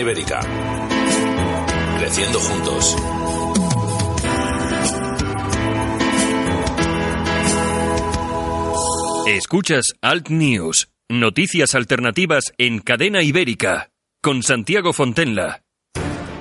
Ibérica. Creciendo juntos. Escuchas Alt News, noticias alternativas en Cadena Ibérica, con Santiago Fontenla.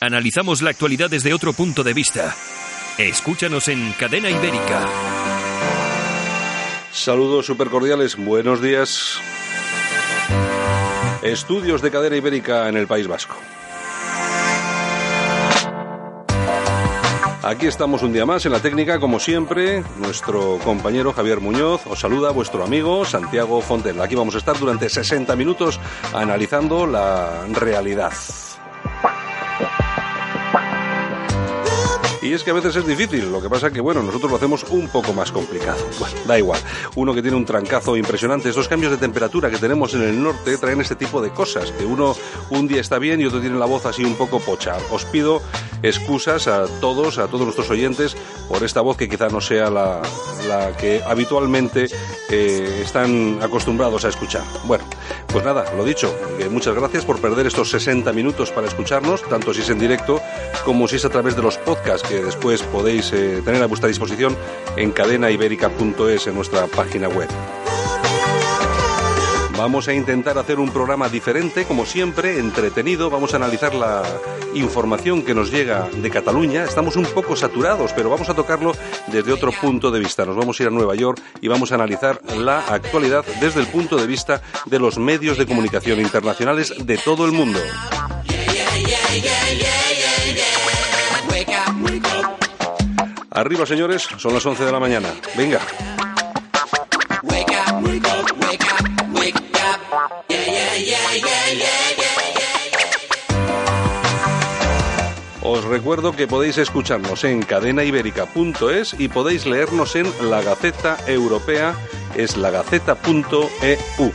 Analizamos la actualidad desde otro punto de vista. Escúchanos en Cadena Ibérica. Saludos super cordiales, buenos días. Estudios de Cadena Ibérica en el País Vasco. Aquí estamos un día más en la técnica, como siempre. Nuestro compañero Javier Muñoz os saluda, vuestro amigo Santiago Fontel. Aquí vamos a estar durante 60 minutos analizando la realidad. Y es que a veces es difícil, lo que pasa que, bueno, nosotros lo hacemos un poco más complicado. Bueno, da igual. Uno que tiene un trancazo impresionante, estos cambios de temperatura que tenemos en el norte traen este tipo de cosas, que uno un día está bien y otro tiene la voz así un poco pocha. Os pido excusas a todos, a todos nuestros oyentes, por esta voz que quizá no sea la, que habitualmente eh, están acostumbrados a escuchar. Bueno, pues nada, lo dicho, muchas gracias por perder estos 60 minutos para escucharnos, tanto si es en directo como si es a través de los podcasts que después podéis eh, tener a vuestra disposición en cadenaibérica.es en nuestra página web. Vamos a intentar hacer un programa diferente, como siempre, entretenido. Vamos a analizar la información que nos llega de Cataluña. Estamos un poco saturados, pero vamos a tocarlo desde otro punto de vista. Nos vamos a ir a Nueva York y vamos a analizar la actualidad desde el punto de vista de los medios de comunicación internacionales de todo el mundo. Arriba, señores, son las 11 de la mañana. Venga. Os recuerdo que podéis escucharnos en cadenaibérica.es y podéis leernos en La Gaceta Europea, es lagaceta.eu.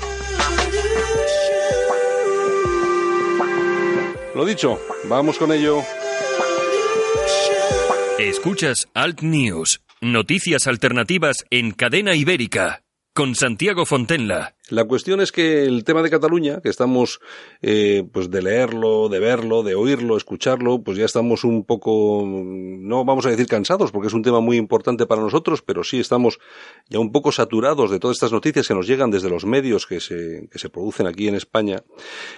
Lo dicho, vamos con ello. Escuchas Alt News, noticias alternativas en Cadena Ibérica, con Santiago Fontenla. La cuestión es que el tema de Cataluña, que estamos, eh, pues de leerlo, de verlo, de oírlo, escucharlo, pues ya estamos un poco, no vamos a decir cansados, porque es un tema muy importante para nosotros, pero sí estamos ya un poco saturados de todas estas noticias que nos llegan desde los medios que se, que se producen aquí en España.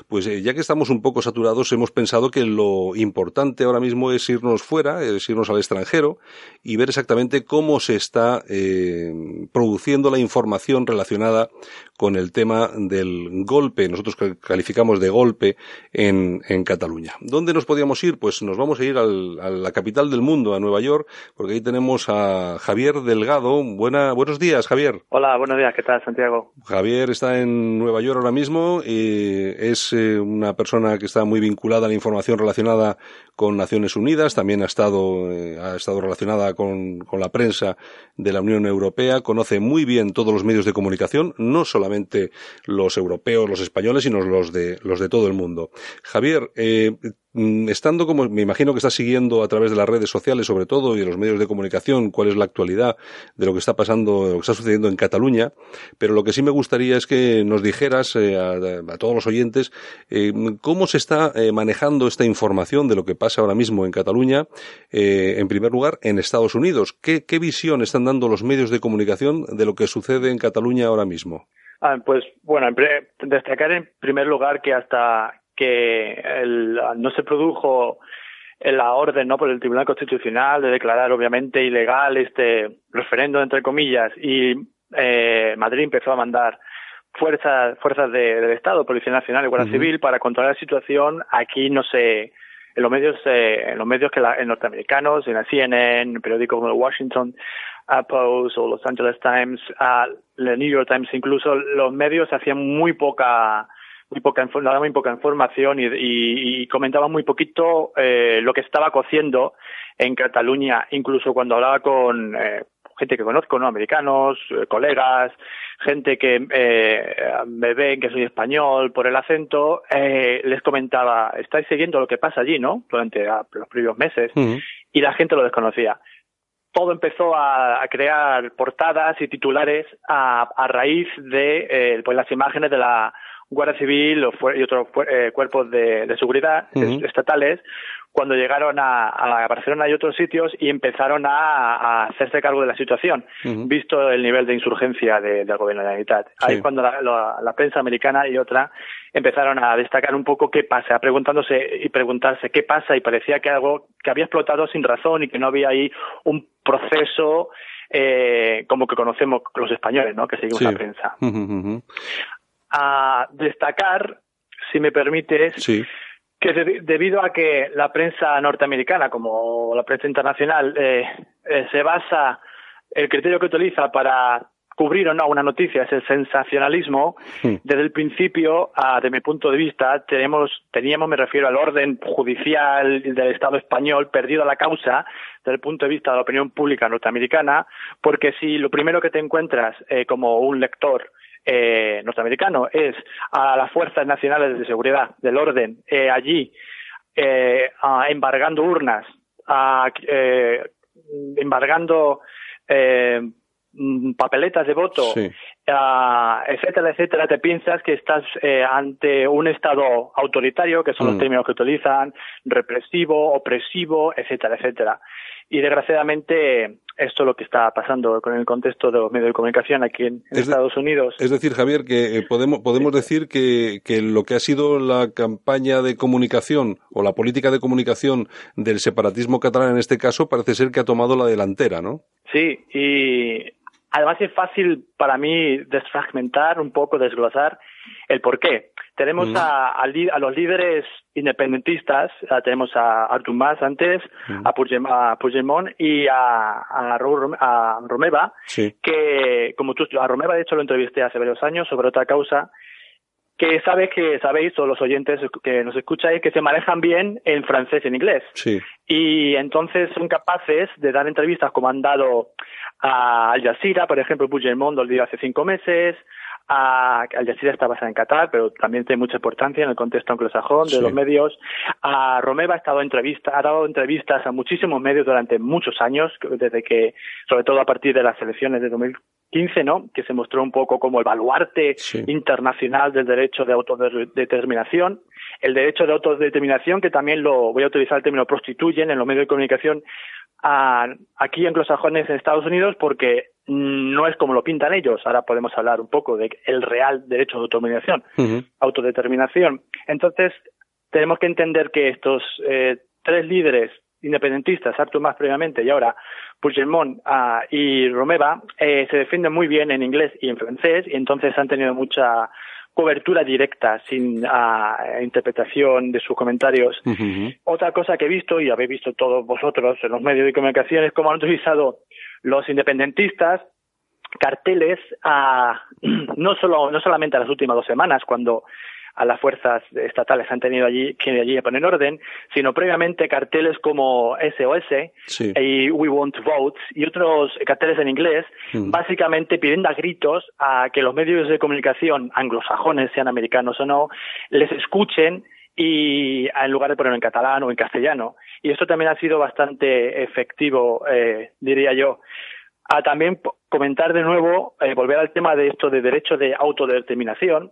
Pues eh, ya que estamos un poco saturados, hemos pensado que lo importante ahora mismo es irnos fuera, es irnos al extranjero y ver exactamente cómo se está eh, produciendo la información relacionada con el tema del golpe, nosotros calificamos de golpe en, en Cataluña. ¿Dónde nos podíamos ir? Pues nos vamos a ir al, a la capital del mundo, a Nueva York, porque ahí tenemos a Javier Delgado. Buena, buenos días, Javier. Hola, buenos días, ¿qué tal, Santiago? Javier está en Nueva York ahora mismo y es eh, una persona que está muy vinculada a la información relacionada con Naciones Unidas, también ha estado, eh, ha estado relacionada con, con la prensa de la Unión Europea, conoce muy bien todos los medios de comunicación, no solamente los europeos, los españoles, sino los de, los de todo el mundo. Javier, eh, estando como me imagino que estás siguiendo a través de las redes sociales sobre todo y de los medios de comunicación cuál es la actualidad de lo que está pasando, de lo que está sucediendo en Cataluña, pero lo que sí me gustaría es que nos dijeras eh, a, a, todos los oyentes eh, cómo se está eh, manejando esta información de lo que pasa ahora mismo en Cataluña, en primer lugar en Estados Unidos. ¿Qué, ¿Qué visión están dando los medios de comunicación de lo que sucede en Cataluña ahora mismo? Ah, pues bueno, destacar en primer lugar que hasta que no se produjo la orden no por el Tribunal Constitucional de declarar obviamente ilegal este referendo entre comillas y eh, Madrid empezó a mandar fuerzas fuerzas del Estado, Policía Nacional y Guardia Civil para controlar la situación. Aquí no sé en los medios eh, en los medios que la, en norteamericanos, en la CNN, en periódicos como el Washington Post o Los Angeles Times, uh, el New York Times incluso, los medios hacían muy poca muy poca, muy poca información y, y, comentaban muy poquito eh, lo que estaba cociendo en Cataluña, incluso cuando hablaba con eh, gente que conozco, ¿no? Americanos, eh, colegas, gente que eh, me ven que soy español por el acento, eh, les comentaba, estáis siguiendo lo que pasa allí, ¿no? Durante ah, los primeros meses. Y la gente lo desconocía todo empezó a, crear portadas y titulares a, a raíz de eh, pues las imágenes de la Guardia Civil y otros eh, cuerpos de, de seguridad estatales cuando llegaron a, a, Barcelona y otros sitios y empezaron a, hacerse cargo de la situación, visto el nivel de insurgencia del gobierno de la Unidad. Ahí cuando la, prensa americana y otra empezaron a destacar un poco qué pasa, preguntándose y preguntarse qué pasa y parecía que algo que había explotado sin razón y que no había ahí un proceso eh, como que conocemos los españoles, ¿no? Que seguimos la prensa. A destacar, si me permites, sí. que debido a que la prensa norteamericana, como la prensa internacional, eh, eh, se basa, el criterio que utiliza para cubrir o no una noticia es el sensacionalismo, desde el principio, uh, de mi punto de vista, tenemos, teníamos, me refiero al orden judicial del Estado español, perdido la causa desde el punto de vista de la opinión pública norteamericana, porque si lo primero que te encuentras eh, como un lector eh, norteamericano es a las fuerzas nacionales de seguridad del orden eh, allí eh, embargando urnas, eh, embargando eh, papeletas de voto, etcétera, etcétera, te piensas que estás eh, ante un Estado autoritario, que son los mm. términos que utilizan, represivo, opresivo, etcétera, etcétera. Y desgraciadamente esto es lo que está pasando con el contexto de los medios de comunicación aquí en, Estados Unidos. Es decir, Javier, que eh, podemos, podemos decir que, que lo que ha sido la campaña de comunicación o la política de comunicación del separatismo catalán en este caso parece ser que ha tomado la delantera, ¿no? Sí, y además es fácil para mí desfragmentar un poco, desglosar el por qué. Tenemos a, a, los líderes independentistas, tenemos a Artur Mas antes, a, Puigdemont, y a, a, Romeva, que como tú, a Romeva de hecho lo entrevisté hace varios años sobre otra causa, que sabes que sabéis, o los oyentes que nos escucháis, que se manejan bien en francés y en inglés. Y entonces son capaces de dar entrevistas como han dado a Al Jazeera, por ejemplo, Puigdemont lo dio hace cinco meses, a, Al Jazeera está basada en Qatar, pero también tiene mucha importancia en el contexto anglosajón de los medios. A Romeva ha estado entrevista, ha dado entrevistas a muchísimos medios durante muchos años, desde que, sobre todo a partir de las elecciones de 2015, ¿no? Que se mostró un poco como el baluarte internacional del derecho de autodeterminación. El derecho de autodeterminación, que también lo voy a utilizar el término prostituyen en los medios de comunicación, a, aquí anglosajones en Estados Unidos porque no es como lo pintan ellos. Ahora podemos hablar un poco de el real derecho de autodeterminación. autodeterminación. Entonces, tenemos que entender que estos eh, tres líderes independentistas, Artur más previamente y ahora Puigdemont uh, y Romeva, eh, se defienden muy bien en inglés y en francés y entonces han tenido mucha cobertura directa, sin uh, interpretación de sus comentarios. Otra cosa que he visto, y habéis visto todos vosotros en los medios de comunicación, es cómo han utilizado los independentistas carteles a, no solo no solamente a las últimas dos semanas cuando a las fuerzas estatales han tenido allí que allí poner orden, sino previamente carteles como SOS y We Want Votes y otros carteles en inglés, mm. básicamente pidiendo a gritos a que los medios de comunicación anglosajones, sean americanos o no, les escuchen y en lugar de ponerlo en catalán o en castellano. Y esto también ha sido bastante efectivo, eh, diría yo a también comentar de nuevo, eh, volver al tema de esto de derecho de autodeterminación,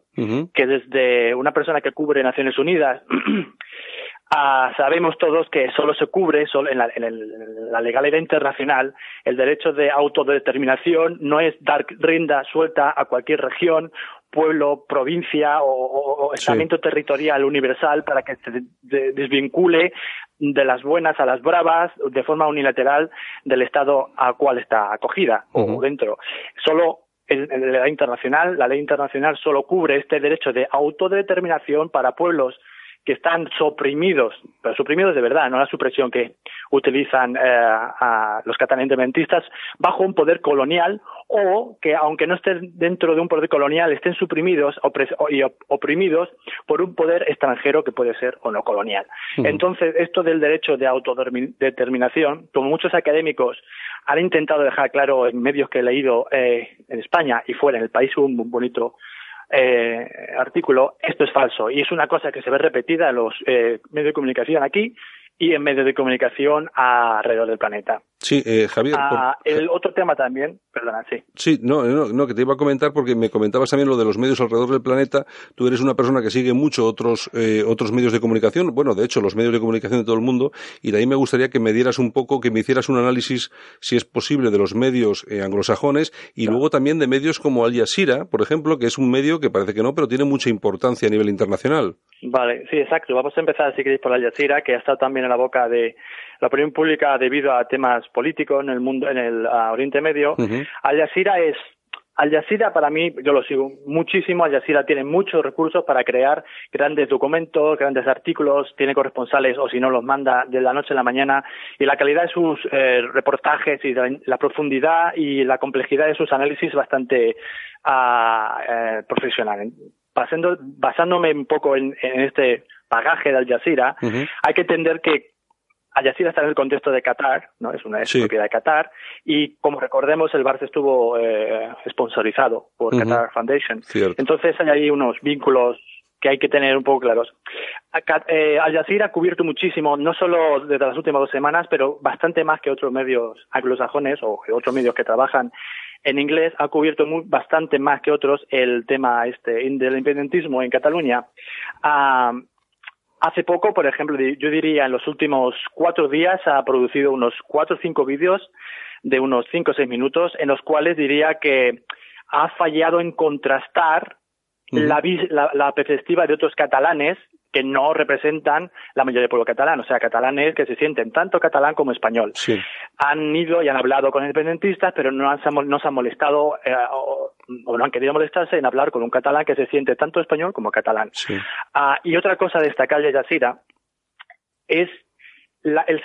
que desde una persona que cubre Naciones Unidas, sabemos todos que solo se cubre solo en, la, en, la, legalidad internacional el derecho de autodeterminación no es dar rienda suelta a cualquier región pueblo, provincia o, estamiento territorial universal para que se desvincule de las buenas a las bravas de forma unilateral del Estado al cual está acogida o dentro. Solo la ley internacional, la ley internacional solo cubre este derecho de autodeterminación para pueblos que están suprimidos, pero suprimidos de verdad, no la supresión que utilizan eh, a los catalanes independentistas, bajo un poder colonial o que, aunque no estén dentro de un poder colonial, estén suprimidos y oprimidos por un poder extranjero que puede ser o no colonial. Entonces, esto del derecho de autodeterminación, como muchos académicos han intentado dejar claro en medios que he leído eh, en España y fuera, en el país un bonito eh, artículo, esto es falso y es una cosa que se ve repetida en los eh, medios de comunicación aquí y en medios de comunicación alrededor del planeta. Sí, eh, Javier. Ah, el otro tema también, perdona, sí. Sí, no, no, que te iba a comentar porque me comentabas también lo de los medios alrededor del planeta. Tú eres una persona que sigue mucho otros, eh, otros medios de comunicación, bueno, de hecho, los medios de comunicación de todo el mundo, y de ahí me gustaría que me dieras un poco, que me hicieras un análisis, si es posible, de los medios eh, anglosajones y luego también de medios como Al Jazeera, por ejemplo, que es un medio que parece que no, pero tiene mucha importancia a nivel internacional. Vale, sí, exacto. Vamos a empezar, si queréis, por Al Jazeera, que ha estado también en la boca de la opinión pública debido a temas políticos en el mundo, en el Oriente Medio. Al Jazeera es Al Jazeera para mí, yo lo sigo muchísimo, Al Jazeera tiene muchos recursos para crear grandes documentos, grandes artículos, tiene corresponsales o si no los manda de la noche a la mañana y la calidad de sus eh, reportajes y la, profundidad y la complejidad de sus análisis bastante eh, profesional basándome un poco en, este bagaje de Al Jazeera, hay que entender que Al Jazeera está en el contexto de Qatar, ¿no? Es una propiedad de Qatar, y como recordemos, el Barça estuvo eh, sponsorizado por Qatar Foundation. Entonces hay ahí unos vínculos que hay que tener un poco claros. Eh, Al Jazeera ha cubierto muchísimo, no solo desde las últimas dos semanas, pero bastante más que otros medios anglosajones o otros medios que trabajan en inglés ha cubierto muy, bastante más que otros el tema este del independentismo en Cataluña. Ah, hace poco, por ejemplo, yo diría en los últimos cuatro días ha producido unos cuatro o cinco vídeos de unos cinco o seis minutos en los cuales diría que ha fallado en contrastar la, la, perspectiva de otros catalanes que no representan la mayoría del pueblo catalán, o sea, catalanes que se sienten tanto catalán como español. Han ido y han hablado con independentistas, pero no, han, no se han molestado eh, o, no han querido molestarse en hablar con un catalán que se siente tanto español como catalán. Ah, y otra cosa a destacar de Yasira es el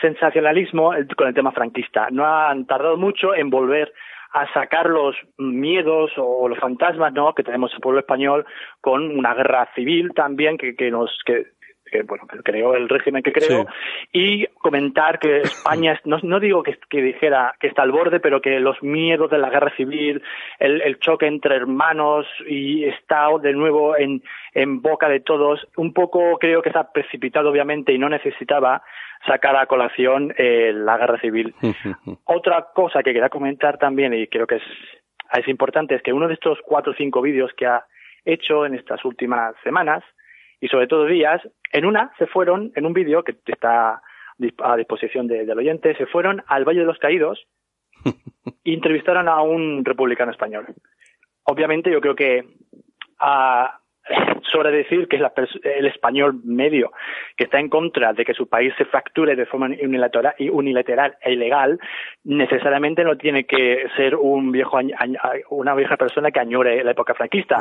sensacionalismo con el tema franquista. No han tardado mucho en volver a sacar los miedos o los fantasmas ¿no? que tenemos el pueblo español con una guerra civil también que, que nos que, bueno que creó el régimen que creó y comentar que España no, no digo que, que, dijera que está al borde pero que los miedos de la guerra civil el, el choque entre hermanos y está de nuevo en, en boca de todos un poco creo que está precipitado obviamente y no necesitaba sacar a colación eh, la guerra civil. Otra cosa que quería comentar también, y creo que es, es importante, es que uno de estos cuatro o cinco vídeos que ha hecho en estas últimas semanas, y sobre todo días, en una se fueron, en un vídeo que está a disposición del oyente, se fueron al Valle de los Caídos e entrevistaron a un republicano español. Obviamente yo creo que a, sobre decir que es el español medio que está en contra de que su país se fracture de forma unilateral, unilateral e ilegal, necesariamente no tiene que ser un viejo una vieja persona que añore la época franquista.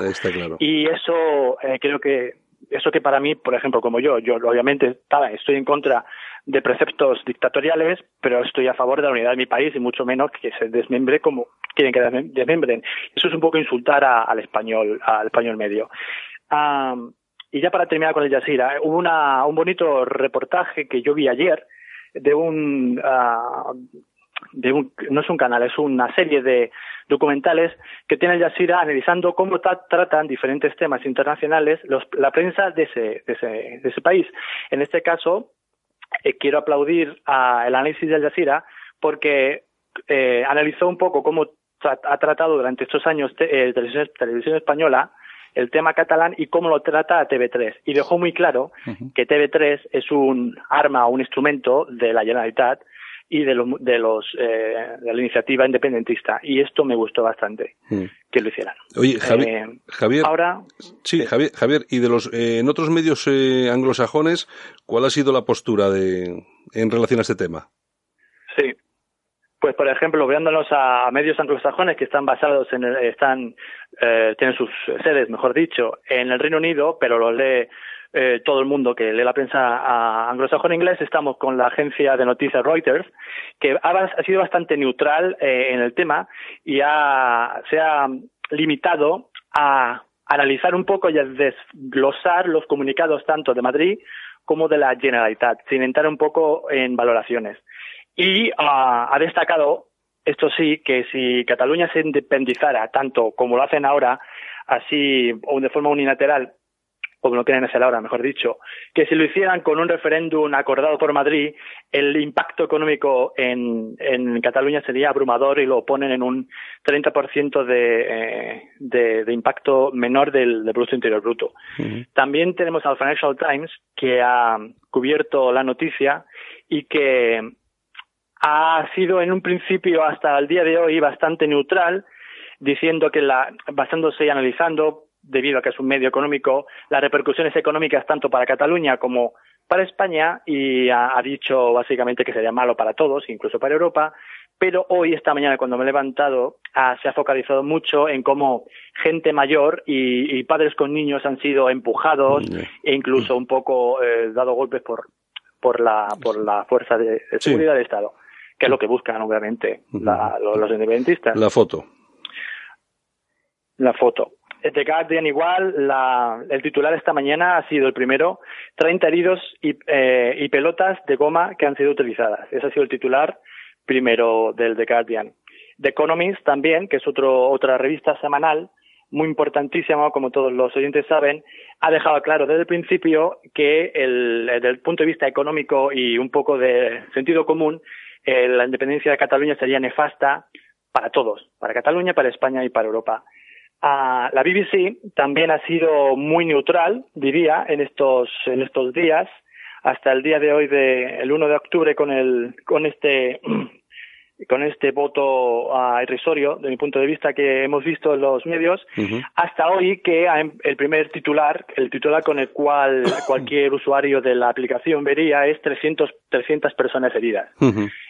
Y eso eh, creo que eso que para mí, por ejemplo, como yo, yo obviamente estaba, estoy en contra de preceptos dictatoriales, pero estoy a favor de la unidad de mi país y mucho menos que se desmembre como quieren que desmembren. Eso es un poco insultar al español, al español medio y ya para terminar con el Jazeera, hubo una, un bonito reportaje que yo vi ayer de un, uh, de un, no es un canal, es una serie de documentales que tiene el Jazeera analizando cómo tratan diferentes temas internacionales los, la prensa de ese, de ese, de ese país. En este caso, eh, quiero aplaudir a el análisis del Jazeera porque eh, analizó un poco cómo ha tratado durante estos años eh, televisión, televisión española el tema catalán y cómo lo trata TV3. Y dejó muy claro que TV3 es un arma o un instrumento de la Generalitat y de, los, de, los, eh, de la iniciativa independentista. Y esto me gustó bastante mm. que lo hicieran. Oye, Javier, eh, Javier ahora, sí, Javier, Javier, y de los eh, en otros medios anglosajones, ¿cuál ha sido la postura de en relación a este tema? Pues por ejemplo, viéndonos a medios anglosajones que están basados en están eh, tienen sus sedes, mejor dicho, en el Reino Unido, pero lo lee eh, todo el mundo que lee la prensa anglosajona inglés, estamos con la agencia de noticias Reuters, que ha, sido bastante neutral eh, en el tema y ha, se ha limitado a analizar un poco y a desglosar los comunicados tanto de Madrid como de la Generalitat, sin entrar un poco en valoraciones. Y ah, ha destacado esto sí, que si Cataluña se independizara tanto como lo hacen ahora, así o de forma unilateral, como lo quieren hacer ahora, mejor dicho, que si lo hicieran con un referéndum acordado por Madrid, el impacto económico en, en Cataluña sería abrumador y lo ponen en un 30% de, eh, de, de, impacto menor del, Producto Interior Bruto. También tenemos al Financial Times, que ha cubierto la noticia y que ha sido en un principio hasta el día de hoy bastante neutral, diciendo que la, basándose y analizando, debido a que es un medio económico, las repercusiones económicas tanto para Cataluña como para España y ha, dicho básicamente que sería malo para todos, incluso para Europa, pero hoy, esta mañana, cuando me he levantado, se ha focalizado mucho en cómo gente mayor y, padres con niños han sido empujados e incluso un poco eh, dado golpes por, por, la, por la fuerza de, seguridad del Estado que es lo que buscan, obviamente, los, independentistas. La foto. La foto. The Guardian igual, la, el titular esta mañana ha sido el primero, 30 heridos y, eh, y pelotas de goma que han sido utilizadas. Ese ha sido el titular primero del The Guardian. The Economist también, que es otro, otra revista semanal, muy importantísima, como todos los oyentes saben, ha dejado claro desde el principio que el, desde el punto de vista económico y un poco de sentido común, eh, la independencia de Cataluña sería nefasta para todos, para Cataluña, para España y para Europa. Ah, la BBC también ha sido muy neutral, diría, en estos, en estos días, hasta el día de hoy, de, el 1 de octubre, con, el, con este con este voto uh, irrisorio, de mi punto de vista, que hemos visto en los medios, hasta hoy que el primer titular, el titular con el cual cualquier usuario de la aplicación vería es 300, 300 personas heridas.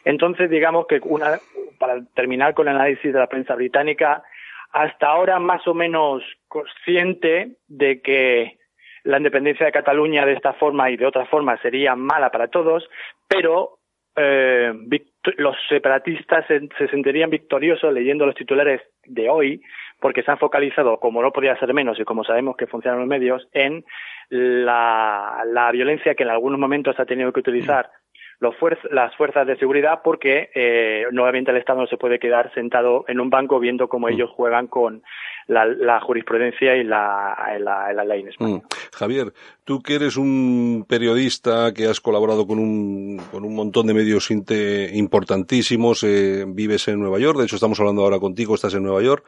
Entonces, digamos que una, para terminar con el análisis de la prensa británica, hasta ahora más o menos consciente de que la independencia de Cataluña de esta forma y de otra forma sería mala para todos, pero eh, los separatistas se, sentirían victoriosos leyendo los titulares de hoy, porque se han focalizado, como no podía ser menos y como sabemos que funcionan los medios, en la, la violencia que en algunos momentos ha tenido que utilizar los las fuerzas de seguridad porque eh, nuevamente el Estado no se puede quedar sentado en un banco viendo cómo ellos juegan con la, jurisprudencia y la, la, ley en España. Mm. Javier, tú que eres un periodista que has colaborado con un, con un montón de medios importantísimos, eh, vives en Nueva York, de hecho estamos hablando ahora contigo, estás en Nueva York.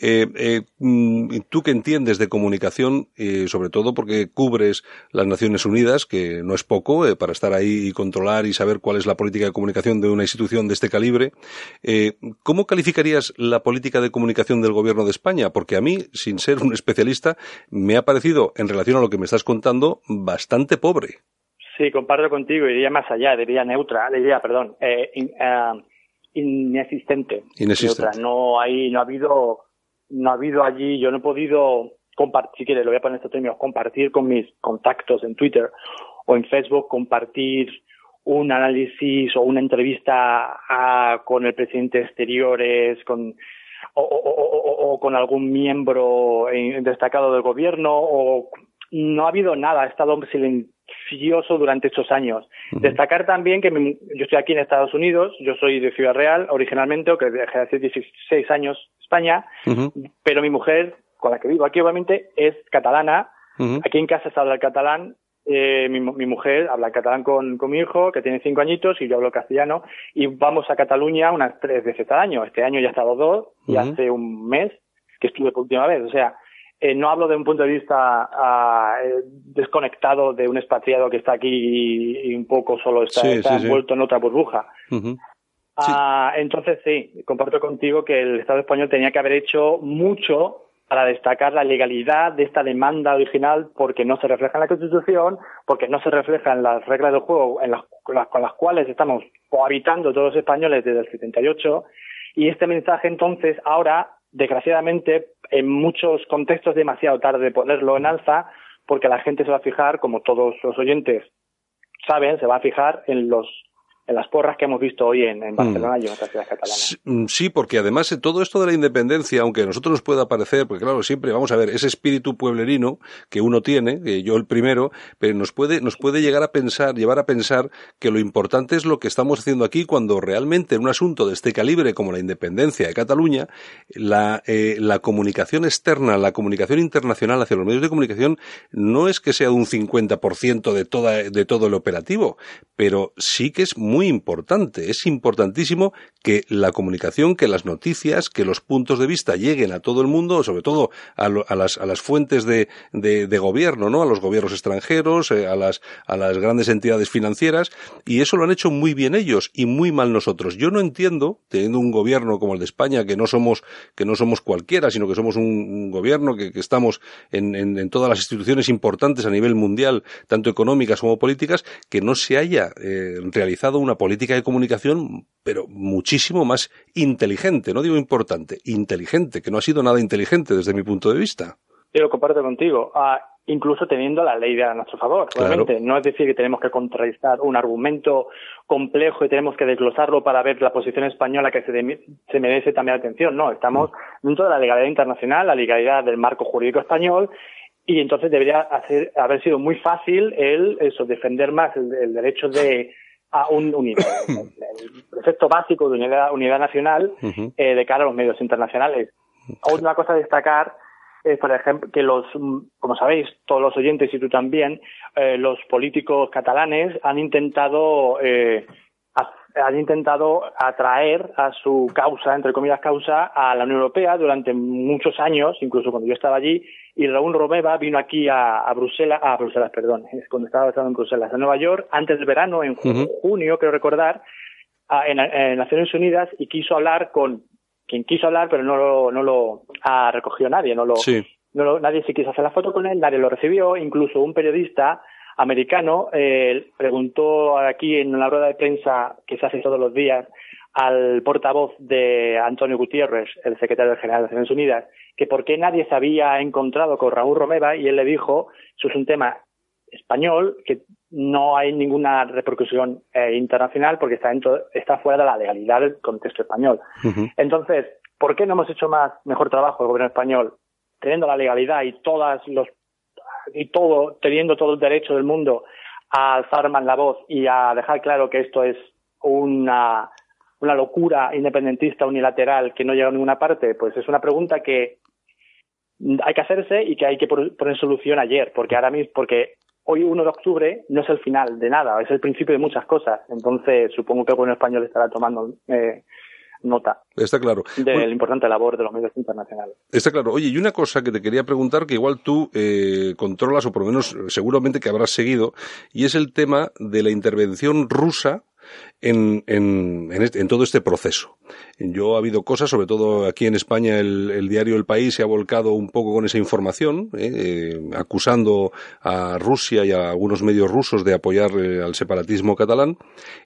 Eh, eh, mm, tú que entiendes de comunicación, sobre todo porque cubres las Naciones Unidas, que no es poco para estar ahí y controlar y saber cuál es la política de comunicación de una institución de este calibre, ¿cómo calificarías la política de comunicación del Gobierno de España? Porque a mí, sin ser un especialista, me ha parecido, en relación a lo que me estás contando, bastante pobre. Sí, comparto contigo, iría más allá, diría neutra, diría, perdón, eh, eh, inexistente. Inexistente. No hay, no ha habido, no ha habido allí, yo no he podido compartir, si quieres, lo voy a poner en estos términos, compartir con mis contactos en Twitter o en Facebook, compartir un análisis o una entrevista con el presidente de Exteriores, con o, con algún miembro destacado del gobierno o no ha habido nada, ha estado silencioso durante estos años. Destacar también que yo estoy aquí en Estados Unidos, yo soy de Ciudad Real originalmente, o que dejé hace 16 años España, pero mi mujer, con la que vivo aquí obviamente, es catalana. Aquí en casa se habla el catalán eh, mi, mi, mujer habla catalán con, con, mi hijo, que tiene cinco añitos, y yo hablo castellano, y vamos a Cataluña unas tres veces al año. Este año ya he estado dos, y hace un mes que estuve por última vez. O sea, eh, no hablo de un punto de vista ah, eh, desconectado de un expatriado que está aquí y, un poco solo está, envuelto en otra burbuja. Ah, entonces sí, comparto contigo que el Estado español tenía que haber hecho mucho para destacar la legalidad de esta demanda original porque no se refleja en la Constitución, porque no se refleja en las reglas del juego en las, con las cuales estamos cohabitando todos los españoles desde el 78 y este mensaje entonces ahora desgraciadamente, en muchos contextos demasiado tarde ponerlo en alza porque la gente se va a fijar, como todos los oyentes saben, se va a fijar en los en las porras que hemos visto hoy en, mm. Barcelona y en otras ciudades catalanas. Mm, sí, porque además eh, todo esto de la independencia, aunque a nosotros nos pueda parecer, porque claro, siempre vamos a ver, ese espíritu pueblerino que uno tiene, que yo el primero, pero nos puede, nos puede llegar a pensar, llevar a pensar que lo importante es lo que estamos haciendo aquí cuando realmente en un asunto de este calibre como la independencia de Cataluña, la, eh, la comunicación externa, la comunicación internacional hacia los medios de comunicación no es que sea de un 50% de, toda, de todo el operativo, pero sí que es muy muy importante. Es importantísimo que la comunicación, que las noticias, que los puntos de vista lleguen a todo el mundo, sobre todo a, las, a las, fuentes de, gobierno, ¿no? A los gobiernos extranjeros, eh, a, las, a las grandes entidades financieras, y eso lo han hecho muy bien ellos y muy mal nosotros. Yo no entiendo, teniendo un gobierno como el de España, que no somos, que no somos cualquiera, sino que somos un, gobierno que, estamos en, en, en, todas las instituciones importantes a nivel mundial, tanto económicas como políticas, que no se haya eh, realizado una política de comunicación, pero muchísimo más inteligente, no digo importante, inteligente, que no ha sido nada inteligente desde mi punto de vista. Yo lo comparto contigo. Ah, incluso teniendo la ley a nuestro favor. Obviamente, no es decir que tenemos que contrarrestar un argumento complejo y tenemos que desglosarlo para ver la posición española que se, se merece también atención. No, estamos mm. dentro de la legalidad internacional, la legalidad del marco jurídico español y entonces debería hacer, haber sido muy fácil el eso defender más el derecho de a un unidad, el precepto básico de unidad, unidad nacional eh, de cara a los medios internacionales. Otra cosa a destacar es, por ejemplo, que los, como sabéis, todos los oyentes y tú también, eh, los políticos catalanes han intentado eh, han intentado atraer a su causa, entre comillas causa, a la Unión Europea durante muchos años, incluso cuando yo estaba allí, y Raúl Romeva vino aquí a, Bruselas, a Bruselas, perdón, cuando estaba estando en Bruselas, a Nueva York, antes del verano, en junio, creo recordar, en, Naciones Unidas, y quiso hablar con quien quiso hablar, pero no lo, no lo ha recogido nadie, no lo, no nadie se quiso hacer la foto con él, nadie lo recibió, incluso un periodista americano eh, preguntó aquí en la rueda de prensa que se hace todos los días al portavoz de Antonio Gutiérrez, el secretario general de Naciones Unidas, que por qué nadie se había encontrado con Raúl Romeva y él le dijo, eso es un tema español, que no hay ninguna repercusión eh, internacional porque está, dentro, está fuera de la legalidad del contexto español. Entonces, ¿por qué no hemos hecho más mejor trabajo el gobierno español teniendo la legalidad y todas los y todo, teniendo todo el derecho del mundo a alzar más la voz y a dejar claro que esto es una, una locura independentista unilateral que no llega a ninguna parte, pues es una pregunta que hay que hacerse y que hay que poner solución ayer, porque ahora mismo, porque hoy 1 de octubre no es el final de nada, es el principio de muchas cosas. Entonces, supongo que el gobierno español estará tomando eh, nota. Está claro. De la importante labor de los medios internacionales. Está claro. Oye, y una cosa que te quería preguntar, que igual tú eh, controlas, o por lo menos seguramente que habrás seguido, y es el tema de la intervención rusa en, en, en, todo este proceso. Yo ha habido cosas, sobre todo aquí en España, el, diario El País se ha volcado un poco con esa información, eh, eh, acusando a Rusia y a algunos medios rusos de apoyar eh, al separatismo catalán.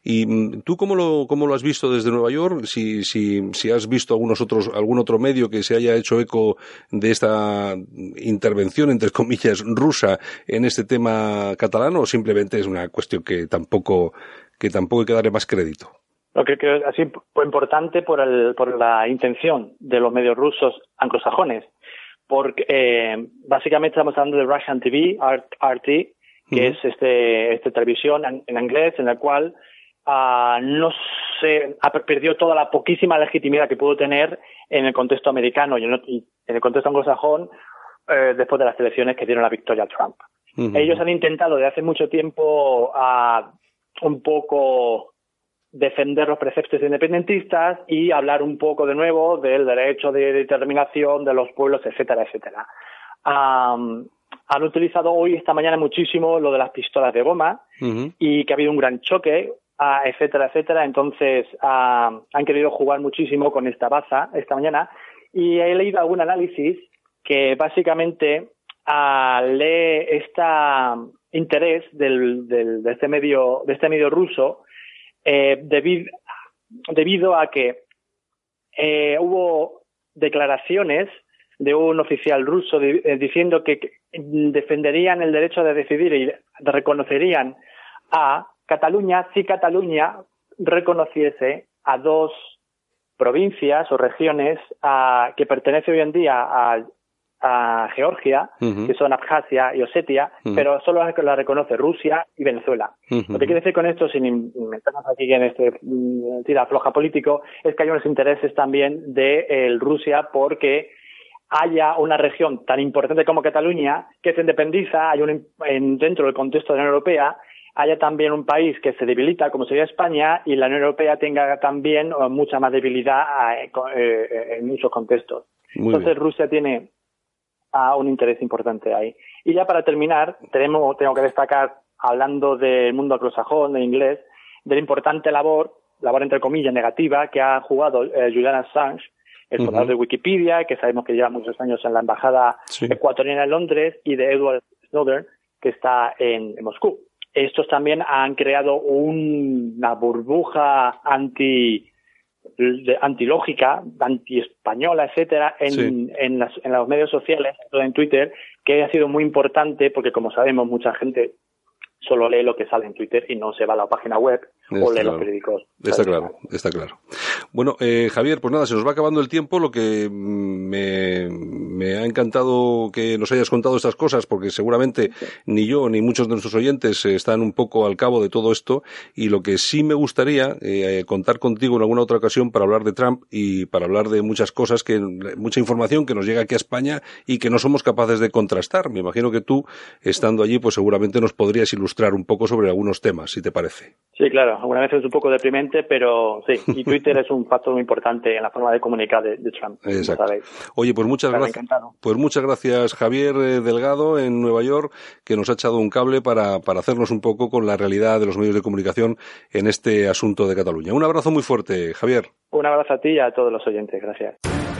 ¿Y mm, tú cómo lo, cómo lo has visto desde Nueva York? Si, si, si has visto algunos otros, algún otro medio que se haya hecho eco de esta intervención, entre comillas, rusa en este tema catalán o simplemente es una cuestión que tampoco que tampoco hay que darle más crédito. Lo que creo así fue importante por, el, por la intención de los medios rusos anglosajones, porque eh, básicamente estamos hablando de Russian TV, RT, que es este, esta televisión en, inglés en la cual uh, no se ha perdido toda la poquísima legitimidad que pudo tener en el contexto americano y en, el contexto anglosajón eh, después de las elecciones que dieron la victoria a Trump. Ellos han intentado de hace mucho tiempo uh, un poco defender los preceptos independentistas y hablar un poco de nuevo del derecho de determinación de los pueblos, etcétera, etcétera. han utilizado hoy, esta mañana, muchísimo lo de las pistolas de goma y que ha habido un gran choque, ah, etcétera, etcétera. Entonces, ah, han querido jugar muchísimo con esta baza esta mañana y he leído algún análisis que básicamente uh, lee este interés del, del, de este medio de este medio ruso eh, debido, debido a que eh, hubo declaraciones de un oficial ruso eh, diciendo que defenderían el derecho de decidir y reconocerían a Cataluña si Cataluña reconociese a dos provincias o regiones que pertenecen hoy en día a, Georgia, que son Abjasia y Osetia, pero solo la reconoce Rusia y Venezuela. Lo que quiere decir con esto, sin meternos aquí en este mm, tira floja político, es que hay unos intereses también de Rusia porque haya una región tan importante como Cataluña que se independiza, hay un, en, dentro del contexto de la Unión Europea, haya también un país que se debilita, como sería España, y la Unión Europea tenga también eh, mucha más debilidad eh, eh, en muchos contextos. Entonces Rusia tiene ah, un interés importante ahí. Y ya para terminar, tenemos, tengo que destacar, hablando del mundo anglosajón, de inglés, de la importante labor, labor entre comillas negativa, que ha jugado Julian Assange, el fundador de Wikipedia, que sabemos que lleva muchos años en la embajada ecuatoriana en Londres, y de Edward Snowden, que está en, Moscú. Estos también han creado una burbuja anti antilógica, anti-española, etcétera, en, en, los medios sociales, en Twitter, que ha sido muy importante porque, como sabemos, mucha gente solo lee lo que sale en Twitter y no se va a la página web o lee los periódicos. Está claro, está claro. Bueno, eh, Javier, pues nada, se nos va acabando el tiempo. Lo que me, me, ha encantado que nos hayas contado estas cosas, porque seguramente ni yo ni muchos de nuestros oyentes están un poco al cabo de todo esto. Y lo que sí me gustaría eh, contar contigo en alguna otra ocasión para hablar de Trump y para hablar de muchas cosas, que mucha información que nos llega aquí a España y que no somos capaces de contrastar. Me imagino que tú, estando allí, pues seguramente nos podrías ilustrar un poco sobre algunos temas, si te parece. Sí, claro. Alguna vez es un poco deprimente, pero sí. Y Twitter es un factor muy importante en la forma de comunicar de, Trump. Exacto. Oye, pues muchas gracias. Pues muchas gracias, Javier eh, Delgado, en Nueva York, que nos ha echado un cable para, para hacernos un poco con la realidad de los medios de comunicación en este asunto de Cataluña. Un abrazo muy fuerte, Javier. Un abrazo a ti y a todos los oyentes. Gracias.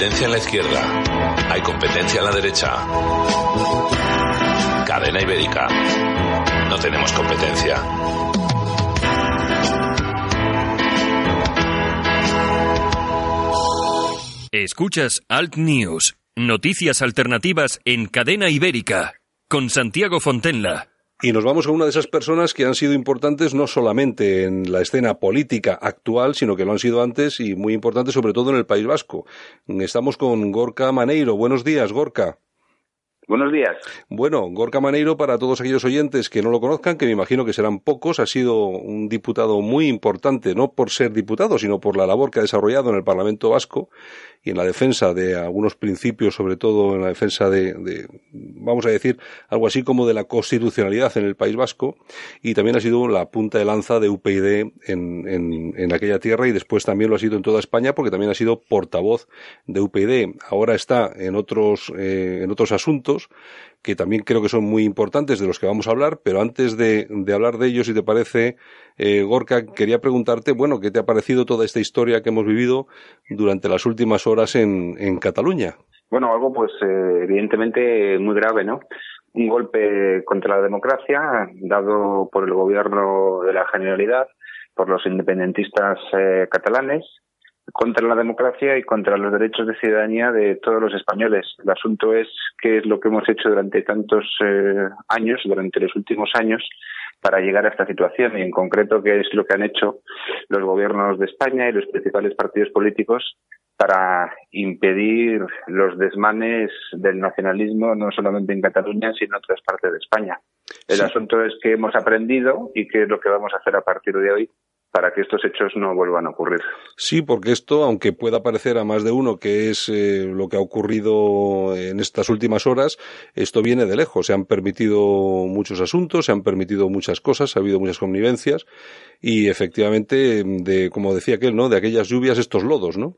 Competencia en la izquierda. Hay competencia en la derecha. Cadena ibérica. No tenemos competencia. Escuchas Alt News, noticias alternativas en cadena ibérica, con Santiago Fontenla. Y nos vamos a una de esas personas que han sido importantes no solamente en la escena política actual, sino que lo han sido antes y muy importantes sobre todo en el País Vasco. Estamos con Gorka Maneiro. Buenos días, Gorka. Buenos días. Bueno, Gorka Maneiro, para todos aquellos oyentes que no lo conozcan, que me imagino que serán pocos, ha sido un diputado muy importante, no por ser diputado, sino por la labor que ha desarrollado en el Parlamento Vasco y en la defensa de algunos principios, sobre todo en la defensa de, vamos a decir, algo así como de la constitucionalidad en el País Vasco, y también ha sido la punta de lanza de UPyD en, en, aquella tierra y después también lo ha sido en toda España porque también ha sido portavoz de UPyD. Ahora está en otros, eh, en otros asuntos que también creo que son muy importantes, de los que vamos a hablar, pero antes de, hablar de ellos, si te parece, eh, Gorka, quería preguntarte, bueno, ¿qué te ha parecido toda esta historia que hemos vivido durante las últimas horas en, en Cataluña? Bueno, algo pues eh, evidentemente muy grave, ¿no? Un golpe contra la democracia dado por el gobierno de la Generalidad, por los independentistas eh, catalanes, contra la democracia y contra los derechos de ciudadanía de todos los españoles. El asunto es qué es lo que hemos hecho durante tantos eh, años, durante los últimos años, para llegar a esta situación y en concreto qué es lo que han hecho los gobiernos de España y los principales partidos políticos para impedir los desmanes del nacionalismo no solamente en Cataluña, sino en otras partes de España. El asunto es que hemos aprendido y qué es lo que vamos a hacer a partir de hoy para que estos hechos no vuelvan a ocurrir. Sí, porque esto, aunque pueda parecer a más de uno que es eh, lo que ha ocurrido en estas últimas horas, esto viene de lejos. Se han permitido muchos asuntos, se han permitido muchas cosas, ha habido muchas connivencias y efectivamente, de, como decía aquel, ¿no? De aquellas lluvias, estos lodos, ¿no?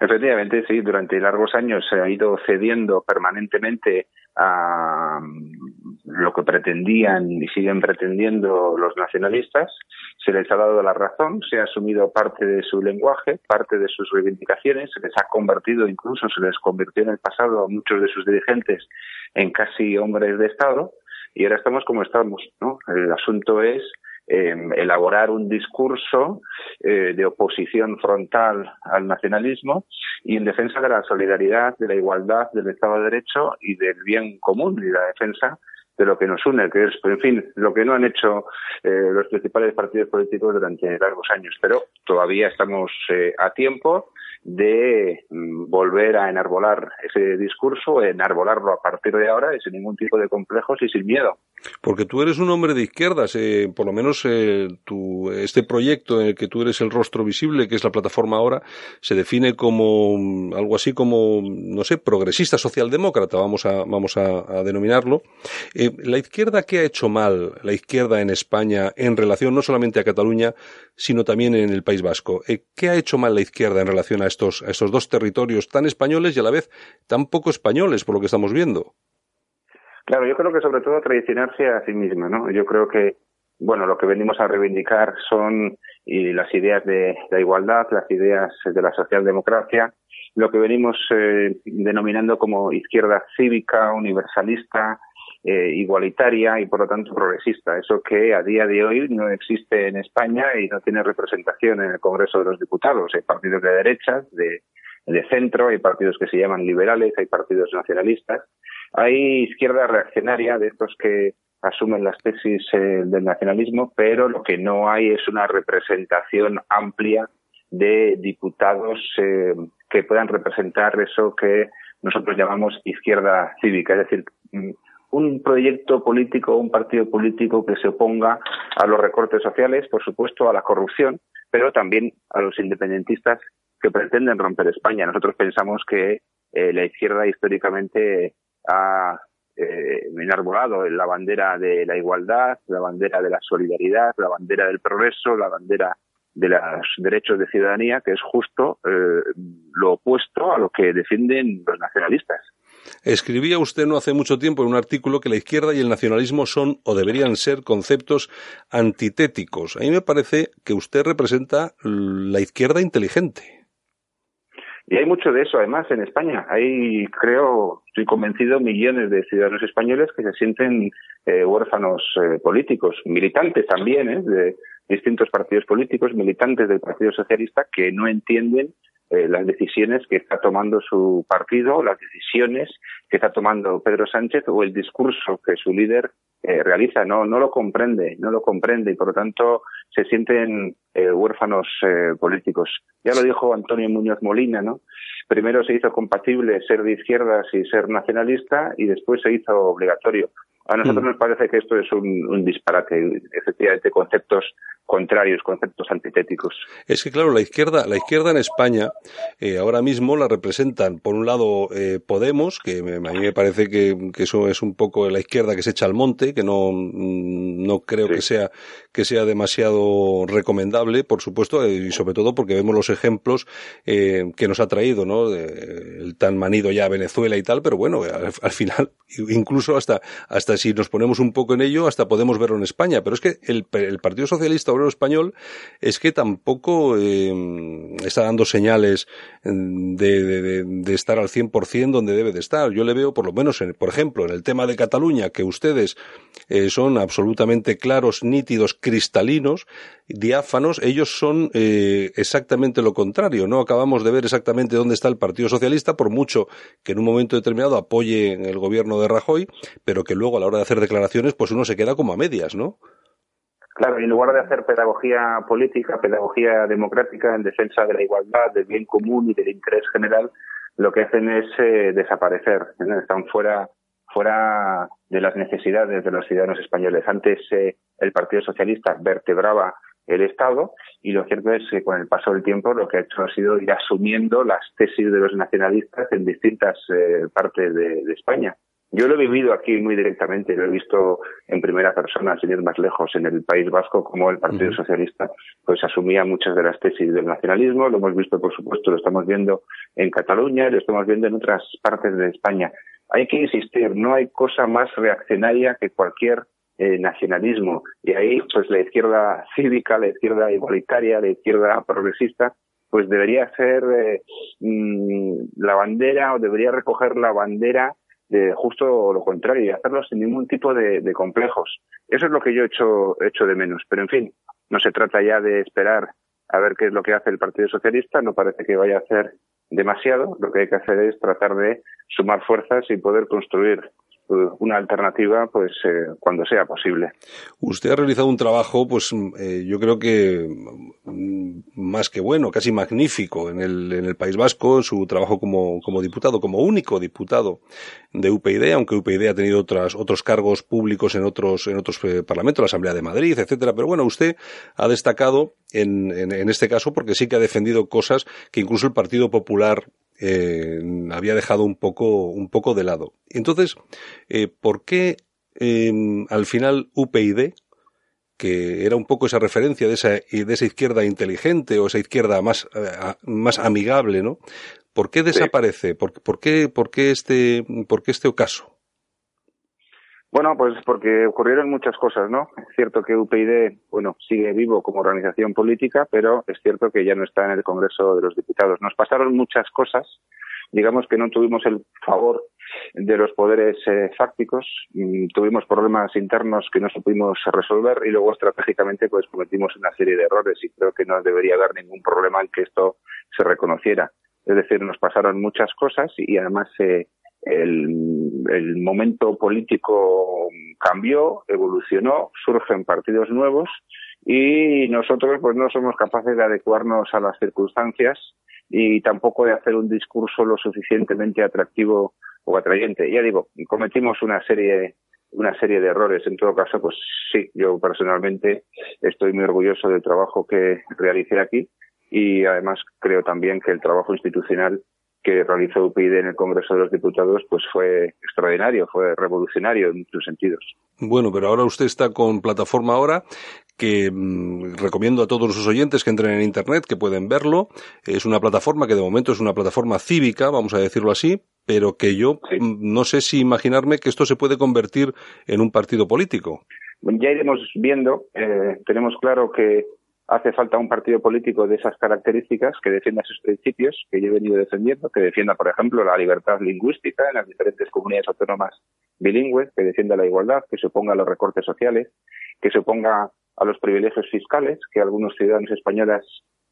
Efectivamente, sí, durante largos años se ha ido cediendo permanentemente a lo que pretendían y siguen pretendiendo los nacionalistas, se les ha dado la razón, se ha asumido parte de su lenguaje, parte de sus reivindicaciones, se les ha convertido, incluso se les convirtió en el pasado a muchos de sus dirigentes en casi hombres de Estado, y ahora estamos como estamos, ¿no? El asunto es eh, elaborar un discurso eh, de oposición frontal al nacionalismo y en defensa de la solidaridad, de la igualdad, del Estado de Derecho y del bien común y la defensa de lo que nos une, que es, en fin, lo que no han hecho eh, los principales partidos políticos durante largos años. Pero todavía estamos eh, a tiempo de mm, volver a enarbolar ese discurso, enarbolarlo a partir de ahora sin ningún tipo de complejos y sin miedo. Porque tú eres un hombre de izquierdas, eh, por lo menos eh, tu, este proyecto en el que tú eres el rostro visible, que es la plataforma ahora, se define como mm, algo así como, no sé, progresista socialdemócrata, vamos a, vamos a, denominarlo. Eh, ¿La izquierda qué ha hecho mal, la izquierda en España, en relación no solamente a Cataluña, sino también en el País Vasco? Eh, ¿Qué ha hecho mal la izquierda en relación a estos, a estos dos territorios tan españoles y a la vez tan poco españoles, por lo que estamos viendo? Claro, yo creo que sobre todo traicionarse a sí misma, ¿no? Yo creo que, bueno, lo que venimos a reivindicar son y las ideas de la igualdad, las ideas de la socialdemocracia, lo que venimos eh, denominando como izquierda cívica, universalista, eh, igualitaria y por lo tanto progresista. Eso que a día de hoy no existe en España y no tiene representación en el Congreso de los Diputados. Hay partidos de derechas, de, de centro, hay partidos que se llaman liberales, hay partidos nacionalistas hay izquierda reaccionaria de estos que asumen las tesis eh, del nacionalismo, pero lo que no hay es una representación amplia de diputados eh, que puedan representar eso que nosotros llamamos izquierda cívica, es decir, mm, un proyecto político, un partido político que se oponga a los recortes sociales, por supuesto, a la corrupción, pero también a los independentistas que pretenden romper España. Nosotros pensamos que eh, la izquierda históricamente ha eh, enarbolado la bandera de la igualdad, la bandera de la solidaridad, la bandera del progreso, la bandera de los derechos de ciudadanía, que es justo eh, lo opuesto a lo que defienden los nacionalistas. Escribía usted no hace mucho tiempo en un artículo que la izquierda y el nacionalismo son o deberían ser conceptos antitéticos. A mí me parece que usted representa la izquierda inteligente. Y hay mucho de eso, además, en España. Hay, creo, estoy convencido, millones de ciudadanos españoles que se sienten eh, huérfanos eh, políticos, militantes también, ¿eh? de distintos partidos políticos, militantes del Partido Socialista, que no entienden eh, las decisiones que está tomando su partido, las decisiones que está tomando Pedro Sánchez o el discurso que su líder eh, realiza. No, no lo comprende, no lo comprende y por lo tanto se sienten eh, huérfanos políticos. Ya lo dijo Antonio Muñoz Molina, ¿no? Primero se hizo compatible ser de izquierdas y ser nacionalista y después se hizo obligatorio. A nosotros mm. nos parece que esto es un, un disparate, efectivamente, conceptos contrarios, conceptos antitéticos. Es que claro, la izquierda, la izquierda en España eh, ahora mismo la representan por un lado eh, Podemos, que a mí me parece que, eso es un poco la izquierda que se echa al monte, que no, no creo que sea que sea demasiado recomendable, por supuesto, eh, y sobre todo porque vemos los ejemplos que nos ha traído, ¿no? el tan manido ya Venezuela y tal, pero bueno, al, final, incluso hasta hasta si nos ponemos un poco en ello, hasta podemos verlo en España. Pero es que el, Partido Socialista español es que tampoco eh, está dando señales de, de, estar al 100% donde debe de estar. Yo le veo, por lo menos, en, por ejemplo, en el tema de Cataluña, que ustedes eh, son absolutamente claros, nítidos, cristalinos, diáfanos, ellos son eh, exactamente lo contrario. No acabamos de ver exactamente dónde está el Partido Socialista, por mucho que en un momento determinado apoye el gobierno de Rajoy, pero que luego a la hora de hacer declaraciones, pues uno se queda como a medias, ¿no? Claro, en lugar de hacer pedagogía política, pedagogía democrática en defensa de la igualdad, del bien común y del interés general, lo que hacen es eh, desaparecer. Están fuera, fuera de las necesidades de los ciudadanos españoles. Antes eh, el Partido Socialista vertebraba el Estado y lo cierto es que con el paso del tiempo lo que ha hecho ha sido ir asumiendo las tesis de los nacionalistas en distintas eh, partes de España. Yo lo he vivido aquí muy directamente, lo he visto en primera persona, sin ir más lejos, en el País Vasco, como el Partido Socialista pues asumía muchas de las tesis del nacionalismo, lo hemos visto, por supuesto, lo estamos viendo en Cataluña lo estamos viendo en otras partes de España. Hay que insistir, no hay cosa más reaccionaria que cualquier eh, nacionalismo. Y ahí, pues la izquierda cívica, la izquierda igualitaria, la izquierda progresista, pues debería ser eh, mm, la bandera o debería recoger la bandera de justo lo contrario y hacerlo sin ningún tipo de, complejos. Eso es lo que yo he hecho, hecho de menos. Pero en fin, no se trata ya de esperar a ver qué es lo que hace el Partido Socialista, no parece que vaya a hacer demasiado. Lo que hay que hacer es tratar de sumar fuerzas y poder construir una alternativa pues eh, cuando sea posible. Usted ha realizado un trabajo pues eh, yo creo que mm, más que bueno, casi magnífico en el, en el País Vasco, su trabajo como, como diputado, como único diputado de UPyD, aunque UPyD ha tenido otras, otros cargos públicos en otros, en otros eh, parlamentos, la Asamblea de Madrid, etcétera, pero bueno, usted ha destacado en, en, en este caso porque sí que ha defendido cosas que incluso el Partido Popular eh, había dejado un poco, un poco de lado. Entonces, eh, ¿por qué eh, al final UPyD, que era un poco esa referencia de esa, de esa izquierda inteligente o esa izquierda más, eh, más amigable, ¿no? ¿Por qué desaparece? ¿Por, por, qué, por, qué este, ¿Por qué este ocaso? Bueno, pues porque ocurrieron muchas cosas, ¿no? Es cierto que UPyD, bueno, sigue vivo como organización política, pero es cierto que ya no está en el Congreso de los Diputados. Nos pasaron muchas cosas, digamos que no tuvimos el favor de los poderes eh, fácticos, mm, tuvimos problemas internos que no supimos resolver y luego estratégicamente pues cometimos una serie de errores y creo que no debería haber ningún problema en que esto se reconociera. Es decir, nos pasaron muchas cosas y además se el, momento político cambió, evolucionó, surgen partidos nuevos y nosotros pues no somos capaces de adecuarnos a las circunstancias y tampoco de hacer un discurso lo suficientemente atractivo o atrayente. Ya digo, cometimos una serie una serie de errores. En todo caso, pues sí, yo personalmente estoy muy orgulloso del trabajo que realicé aquí y además creo también que el trabajo institucional que realizó UPyD en el Congreso de los Diputados pues fue extraordinario, fue revolucionario en muchos sentidos. Bueno, pero ahora usted está con plataforma ahora que mm, recomiendo a todos sus oyentes que entren en internet, que pueden verlo. Es una plataforma que de momento es una plataforma cívica, vamos a decirlo así, pero que yo mm, no sé si imaginarme que esto se puede convertir en un partido político. Ya iremos viendo. Eh, tenemos claro que hace falta un partido político de esas características que defienda esos principios que yo he venido defendiendo, que defienda, por ejemplo, la libertad lingüística en las diferentes comunidades autónomas bilingües, que defienda la igualdad, que se oponga a los recortes sociales, que se oponga a los privilegios fiscales que algunos ciudadanos españoles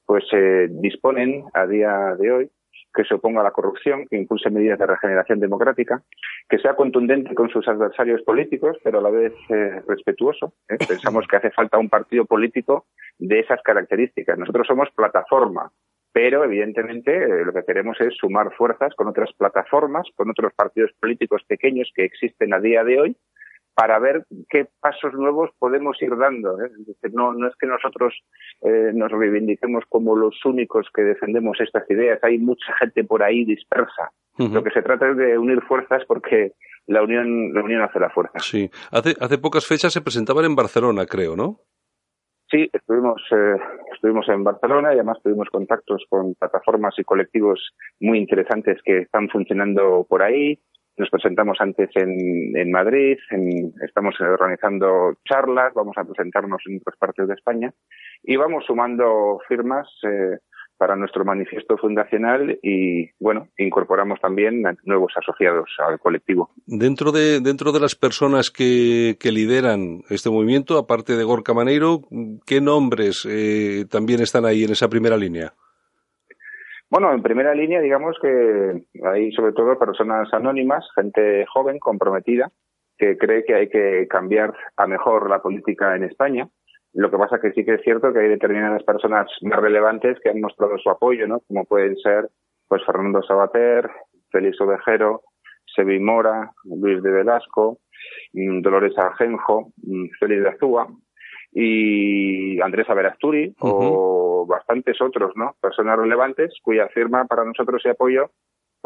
pues eh, disponen a día de hoy que se oponga a la corrupción, que impulse medidas de regeneración democrática, que sea contundente con sus adversarios políticos, pero a la vez eh, respetuoso. ¿eh? Pensamos que hace falta un partido político de esas características. Nosotros somos plataforma, pero evidentemente eh, lo que queremos es sumar fuerzas con otras plataformas, con otros partidos políticos pequeños que existen a día de hoy para ver qué pasos nuevos podemos ir dando. ¿eh? no, no es que nosotros eh, nos reivindiquemos como los únicos que defendemos estas ideas. Hay mucha gente por ahí dispersa. Lo que se trata es de unir fuerzas porque la unión, la unión hace la fuerza. Sí. Hace, hace pocas fechas se presentaban en Barcelona, creo, ¿no? Sí, estuvimos, eh, estuvimos en Barcelona y además tuvimos contactos con plataformas y colectivos muy interesantes que están funcionando por ahí. Nos presentamos antes en, en Madrid, estamos organizando charlas, vamos a presentarnos en otras partes de España y vamos sumando firmas eh, para nuestro manifiesto fundacional y, bueno, incorporamos también nuevos asociados al colectivo. Dentro de, dentro de las personas que, que lideran este movimiento, aparte de Gorka Maneiro, ¿qué nombres eh, también están ahí en esa primera línea? Bueno, en primera línea, digamos que hay sobre todo personas anónimas, gente joven, comprometida, que cree que hay que cambiar a mejor la política en España. Lo que pasa que sí que es cierto que hay determinadas personas más relevantes que han mostrado su apoyo, ¿no? Como pueden ser, pues, Fernando Sabater, Félix Ovejero, Sebi Mora, Luis de Velasco, mm, Dolores Argenjo, mm, Félix de Azúa y Andrés Averasturi o bastantes otros, ¿no? Personas relevantes cuya firma para nosotros y apoyo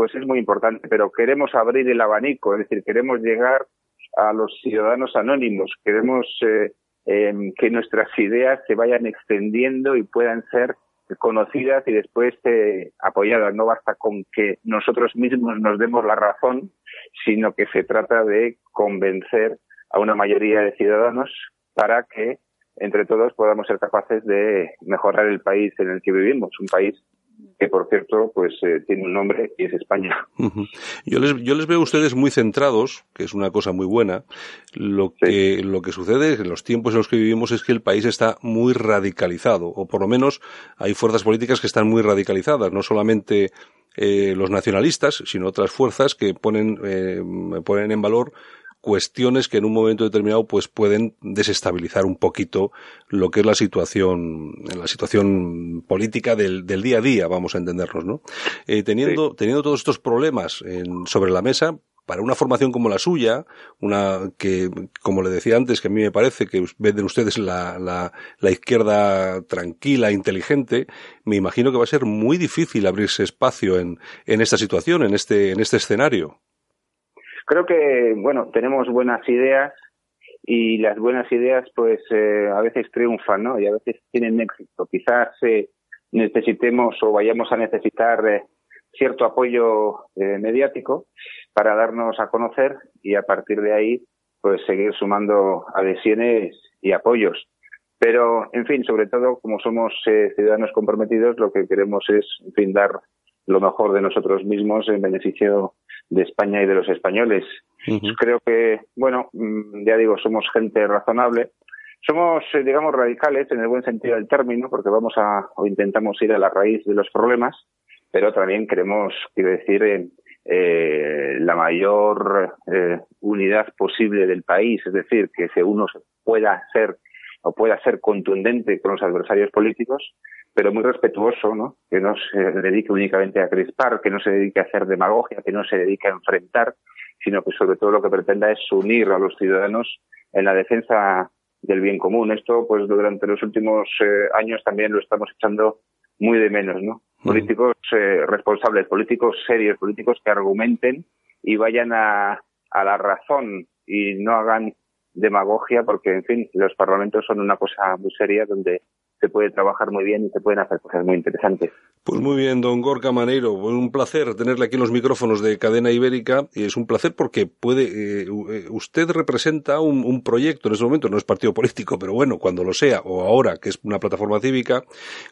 pues es muy importante, pero queremos abrir el abanico, es decir, queremos llegar a los ciudadanos anónimos, queremos eh, em, que nuestras ideas se vayan extendiendo y puedan ser conocidas y después eh, apoyadas. No basta con que nosotros mismos nos demos la razón, sino que se trata de convencer a una mayoría de ciudadanos para que entre todos podamos ser capaces de mejorar el país en el que vivimos, un país que por cierto pues eh, tiene un nombre y es España. Yo les yo les veo a ustedes muy centrados, que es una cosa muy buena. Lo que lo que sucede en los tiempos en los que vivimos es que el país está muy radicalizado o por lo menos hay fuerzas políticas que están muy radicalizadas, no solamente eh, los nacionalistas, sino otras fuerzas que ponen eh, ponen en valor cuestiones que en un momento determinado pues pueden desestabilizar un poquito lo que es la situación la situación política del, del día a día vamos a entendernos no eh, teniendo teniendo todos estos problemas en, sobre la mesa para una formación como la suya, una que, como le decía antes, que a mí me parece que venden ustedes la, la, la, izquierda tranquila, inteligente, me imagino que va a ser muy difícil abrirse espacio en, en esta situación, en este, en este escenario. Creo que, bueno, tenemos buenas ideas y las buenas ideas pues eh, a veces triunfan, ¿no? Y a veces tienen éxito. Quizás eh, necesitemos o vayamos a necesitar eh, cierto apoyo eh, mediático para darnos a conocer y a partir de ahí pues seguir sumando adhesiones y apoyos. Pero, en fin, sobre todo, como somos eh, ciudadanos comprometidos, lo que queremos es, en fin, dar lo mejor de nosotros mismos en beneficio de España y de los españoles. Creo que, bueno, mm, ya digo, somos gente razonable. Somos, eh, digamos, radicales en el buen sentido del término, porque vamos a, o intentamos ir a la raíz de los problemas, pero también queremos, quiero decir, eh, eh la mayor eh, unidad posible del país, es decir, que si uno pueda ser o pueda ser contundente con los adversarios políticos, pero muy respetuoso, ¿no? Que no se dedique únicamente a crispar, que no se dedique a hacer demagogia, que no se dedique a enfrentar, sino que sobre todo lo que pretenda es unir a los ciudadanos en la defensa del bien común. Esto, pues durante los últimos eh, años también lo estamos echando muy de menos, ¿no? Políticos eh, responsables, políticos serios, políticos que argumenten y vayan a, a la razón y no hagan demagogia, porque, en fin, los parlamentos son una cosa muy seria donde se puede trabajar muy bien y se pueden hacer cosas muy interesantes. Pues muy bien, don Gorka Maneiro, un placer tenerle aquí en los micrófonos de Cadena Ibérica y es un placer porque puede, eh, eh, usted representa un, un, proyecto en este momento, no es partido político, pero bueno, cuando lo sea o ahora que es una plataforma cívica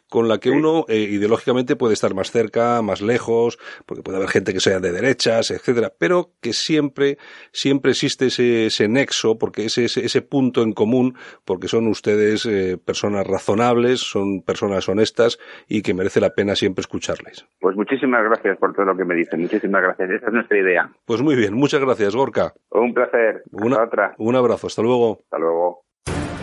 con la que sí. uno eh, ideológicamente puede estar más cerca, más lejos, porque puede haber gente que sea de derechas, etcétera, pero que siempre, siempre existe ese, ese nexo, porque ese, ese, ese punto en común, porque son ustedes eh, personas razonables son personas honestas y que merece la pena siempre escucharles. Pues muchísimas gracias por todo lo que me dicen. Muchísimas gracias. Esa es nuestra idea. Pues muy bien. Muchas gracias, Gorka. Un placer. Una, otra. Un abrazo. Hasta luego. Hasta luego.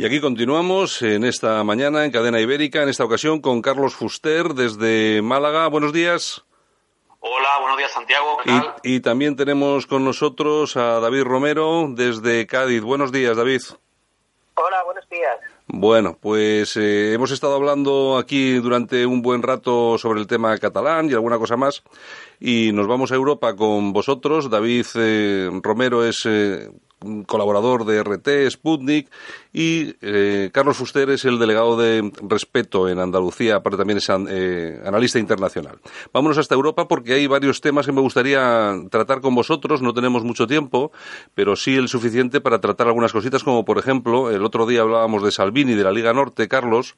Y aquí continuamos en esta mañana en Cadena Ibérica, en esta ocasión con Carlos Fuster desde Málaga. Buenos días. Hola, buenos días Santiago. ¿qué tal? Y, y, también tenemos con nosotros a David Romero desde Cádiz. Buenos días, David. Hola, buenos días. Bueno, pues eh, hemos estado hablando aquí durante un buen rato sobre el tema catalán y alguna cosa más y nos vamos a Europa con vosotros. David eh, Romero es eh, colaborador de RT, Sputnik, y eh, Carlos Fuster es el delegado de Respeto en Andalucía, pero también es eh, analista internacional. Vámonos hasta Europa porque hay varios temas que me gustaría tratar con vosotros. No tenemos mucho tiempo, pero sí el suficiente para tratar algunas cositas, como por ejemplo, el otro día hablábamos de Salvini, de la Liga Norte, Carlos,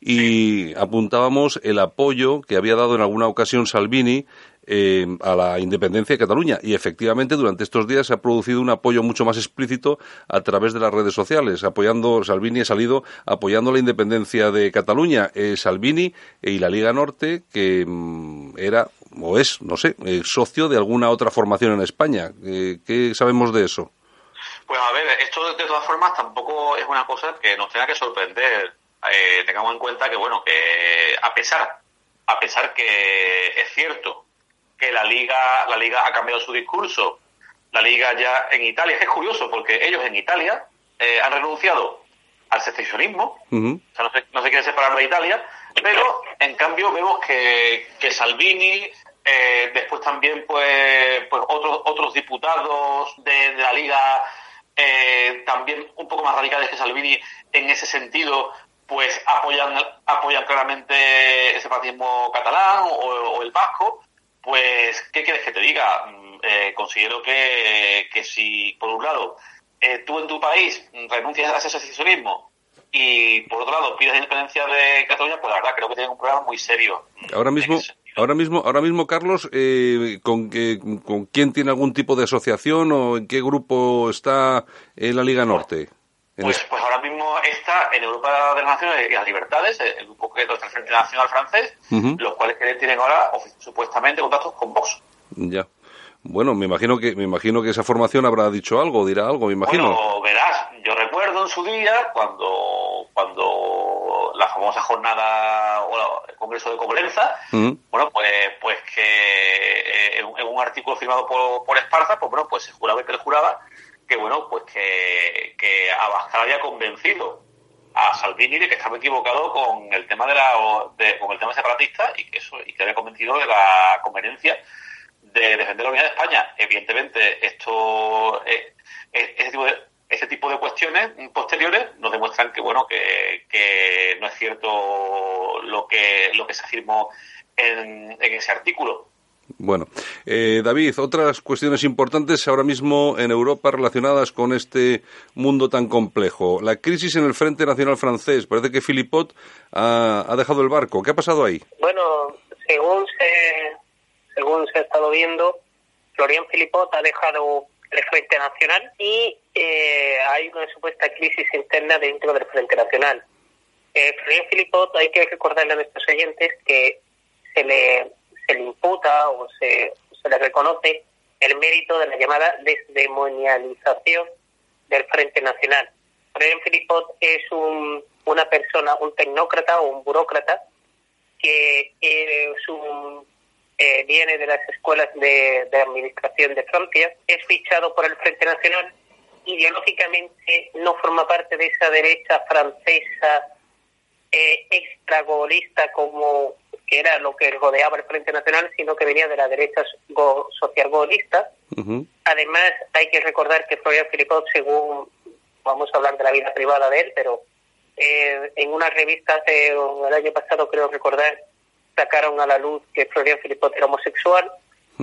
y apuntábamos el apoyo que había dado en alguna ocasión Salvini eh, a la independencia de Cataluña. Y efectivamente, durante estos días se ha producido un apoyo mucho más explícito a través de las redes sociales, apoyando, Salvini ha salido apoyando la independencia de Cataluña. Eh, Salvini y la Liga Norte, que mm, era o es, no sé, eh, socio de alguna otra formación en España. ¿Qué sabemos de eso? Pues a ver, esto de todas formas tampoco es una cosa que nos tenga que sorprender. tengamos en cuenta que, bueno, que a pesar, a pesar que es cierto que la liga, la liga ha cambiado su discurso. La liga ya en Italia, es curioso porque ellos en Italia eh, han renunciado al secesionismo, o sea, no se, no se quieren separar de Italia, pero en cambio vemos que, que Salvini, eh, después también pues, pues otros, otros diputados de, la liga eh, también un poco más radicales que Salvini en ese sentido, pues apoyan, apoyan claramente el separatismo catalán o el vasco. Pues, ¿qué quieres que te diga? Mm, eh, considero que, que, si, por un lado, eh, tú en tu país renuncias a ese asociacionismo y, por otro lado, pides la independencia de Cataluña, pues la verdad creo que tienen un problema muy serio. Ahora mismo, ahora mismo, ahora mismo, Carlos, eh, ¿con, ¿con quién tiene algún tipo de asociación o en qué grupo está en la Liga Norte? Pues, pues ahora mismo está en Europa de las Naciones y las Libertades, el grupo que es el Frente Nacional Francés, los cuales tienen ahora supuestamente contactos con Vox. Ya. Bueno, me imagino que me imagino que esa formación habrá dicho algo, dirá algo, me imagino. Bueno, verás, yo recuerdo en su día cuando cuando la famosa jornada o el Congreso de Coblenza, bueno, pues pues que eh, en, un artículo firmado por, por Esparza, pues bueno, pues se juraba y perjuraba que bueno, pues que, que Abascal había convencido a Salvini de que estaba equivocado con el tema de la con el tema separatista y que eso y que había convencido de la conveniencia de defender la unidad de España. Evidentemente, esto eh, ese, tipo de, ese tipo de cuestiones posteriores nos demuestran que bueno que, que no es cierto lo que lo que se afirmó en, en ese artículo. Bueno, eh, David, otras cuestiones importantes ahora mismo en Europa relacionadas con este mundo tan complejo. La crisis en el Frente Nacional francés. Parece que Philippot ha, dejado el barco. ¿Qué ha pasado ahí? Bueno, según se, según se ha estado viendo, Florian Philippot ha dejado el Frente Nacional y eh, hay una supuesta crisis interna dentro del Frente Nacional. Eh, Florian Philippot, hay que recordarle a nuestros oyentes que se le se le imputa o se, se le reconoce el mérito de la llamada desdemonialización del Frente Nacional. Frederick Filipot es un, una persona, un tecnócrata o un burócrata que es un, eh, viene de las escuelas de, de, administración de Francia, es fichado por el Frente Nacional, ideológicamente no forma parte de esa derecha francesa eh, extragolista como que era lo que rodeaba el Frente Nacional, sino que venía de la derecha social golista. Además, hay que recordar que Florian Filipot, según vamos a hablar de la vida privada de él, pero eh, en una revista hace, el año pasado, creo recordar, sacaron a la luz que Florian Filipot era homosexual,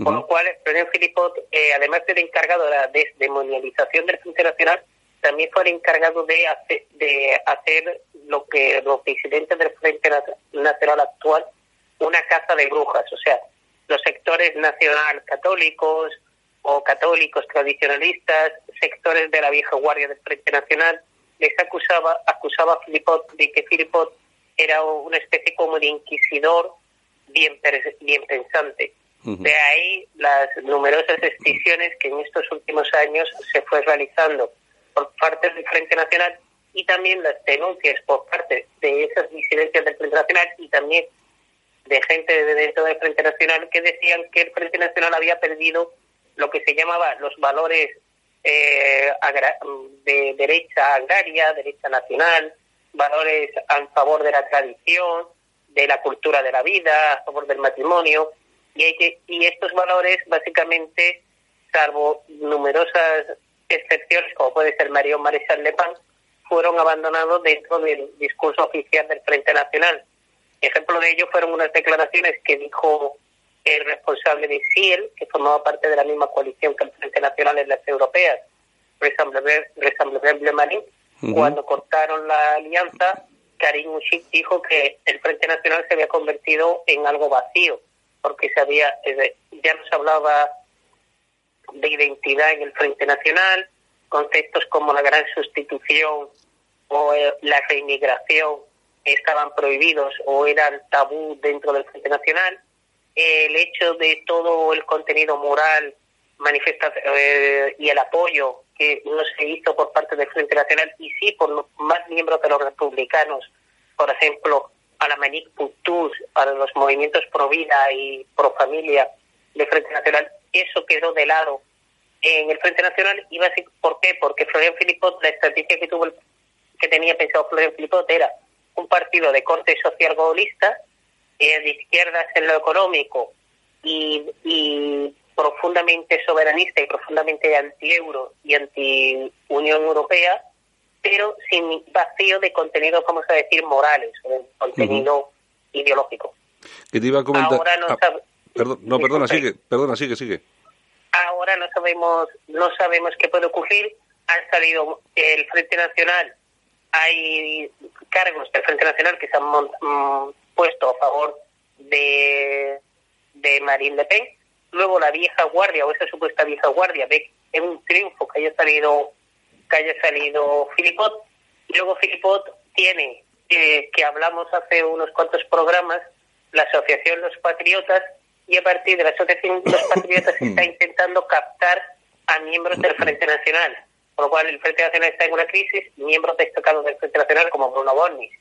con lo cual Florian Filipot, eh, además de encargado de la desdemonialización del Frente Nacional, también fue el encargado de hacer, de hacer lo que los presidentes del Frente Nacional actual una casa de brujas, o sea, los sectores nacional católicos o católicos tradicionalistas, sectores de la vieja guardia del Frente Nacional, les acusaba, acusaba a Filipot de que Filipot era una especie como de inquisidor bien, bien pensante. De ahí las numerosas excisiones que en estos últimos años se fue realizando por parte del Frente Nacional y también las denuncias por parte de esas disidencias del Frente Nacional y también de gente de dentro del Frente Nacional que decían que el Frente Nacional había perdido lo que se llamaba los valores eh, de derecha agraria, derecha nacional, valores a favor de la tradición, de la cultura de la vida, a favor del matrimonio, y, y estos valores básicamente, salvo numerosas excepciones, como puede ser Mario Maréchal Le Pen, fueron abandonados dentro del discurso oficial del Frente Nacional. Ejemplo de ello fueron unas declaraciones que dijo el responsable de CIEL, que formaba parte de la misma coalición que el Frente Nacional en las europeas, Ressemblable Marín, cuando cortaron la alianza, Karim Ushik dijo que el Frente Nacional se había convertido en algo vacío, porque se había, ya no se hablaba de identidad en el Frente Nacional, conceptos como la gran sustitución o eh, la reinmigración estaban prohibidos o eran tabú dentro del Frente Nacional. El hecho de todo el contenido moral manifesta eh, y el apoyo que no se hizo por parte del Frente Nacional y sí por los más miembros de los republicanos, por ejemplo, a la Manic Putus, a los movimientos pro vida y pro familia del Frente Nacional, eso quedó de lado en el Frente Nacional. Y ¿Por qué? Porque Florian Filipot, la estrategia que tuvo que tenía pensado Florian Filipot era un partido de corte social golista, eh, de izquierdas en lo económico y, y profundamente soberanista y profundamente anti-euro y anti-Unión Europea, pero sin vacío de contenido, vamos a decir, morales o de contenido ideológico. Que te iba a comentar... Ah, perdón, no, perdona, sigue, perdona, sigue, sigue. Ahora no sabemos, no sabemos qué puede ocurrir. Han salido el Frente Nacional, hay cargos del Frente Nacional que se han mm, puesto a favor de, de Marine Le Pen, luego la vieja guardia o esa supuesta vieja guardia ve en un triunfo que haya salido que haya salido Filipot. Y luego Filipot tiene eh, que hablamos hace unos cuantos programas la asociación Los Patriotas y a partir de la asociación Los Patriotas está intentando captar a miembros del Frente Nacional por lo cual el Frente Nacional está en una crisis miembros destacados del Frente Nacional como Bruno Bornis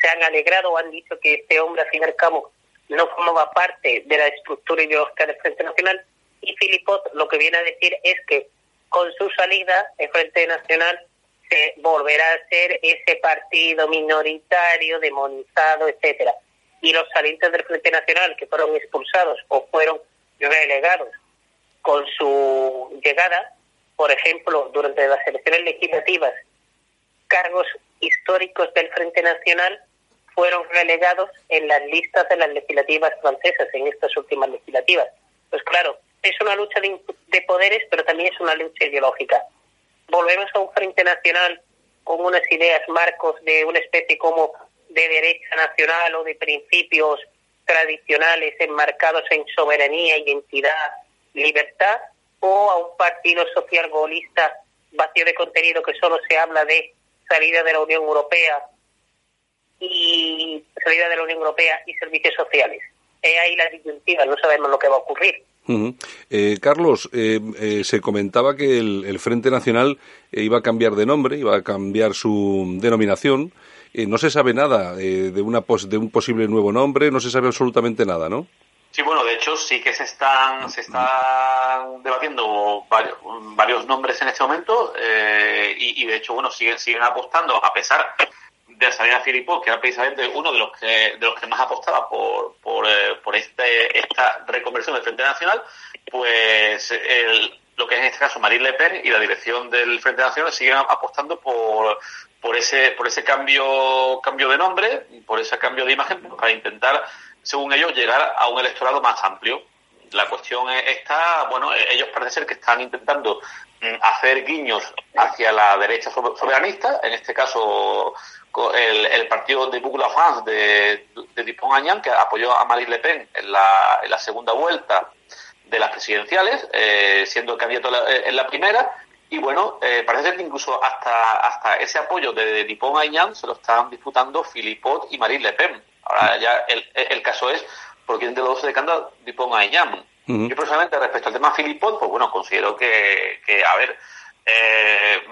se han alegrado o han dicho que este hombre al fin y al cabo no formaba parte de la estructura ideológica del Frente Nacional y Filipot lo que viene a decir es que con su salida el Frente Nacional se volverá a ser ese partido minoritario, demonizado, etcétera. Y los salientes del Frente Nacional que fueron expulsados o fueron relegados con su llegada, por ejemplo, durante las elecciones legislativas, cargos históricos del Frente Nacional fueron relegados en las listas de las legislativas francesas, en estas últimas legislativas. Pues claro, es una lucha de, poderes, pero también es una lucha ideológica. Volvemos a un frente nacional con unas ideas marcos de una especie como de derecha nacional o de principios tradicionales enmarcados en soberanía, identidad, libertad, o a un partido social vacío de contenido que solo se habla de salida de la Unión Europea y salida de la Unión Europea y servicios sociales. Es ahí la disyuntiva, no sabemos lo que va a ocurrir. Eh, Carlos, eh, eh, se comentaba que el, Frente Nacional iba a cambiar de nombre, iba a cambiar su denominación. no se sabe nada de, una de un posible nuevo nombre, no se sabe absolutamente nada, ¿no? Sí, bueno, de hecho sí que se están, se están debatiendo varios, varios nombres en este momento y, y, de hecho, bueno, siguen, siguen apostando, a pesar de la salida de que era precisamente uno de los que, de los que más apostaba por, por, eh, por este, esta reconversión del Frente Nacional, pues el, lo que es en este caso Marine Le Pen y la dirección del Frente Nacional siguen apostando por, por ese, por ese cambio, cambio de nombre, por ese cambio de imagen, para intentar, según ellos, llegar a un electorado más amplio. La cuestión está, bueno, ellos parece ser que están intentando mm, hacer guiños hacia la derecha soberanista, en este caso el, el partido de Boucle France de, de Dupont que apoyó a Marine Le Pen en la, en la segunda vuelta de las presidenciales, eh, siendo candidato en la primera. Y bueno, eh, parece que incluso hasta, hasta ese apoyo de Dupont Aignan se lo están disputando Philippot y Marine Le Pen. Ahora ya el, el caso es por quién de los dos se decanta Dupont Aignan. Yo personalmente respecto al tema Philippot, pues bueno, considero que, que a ver, eh,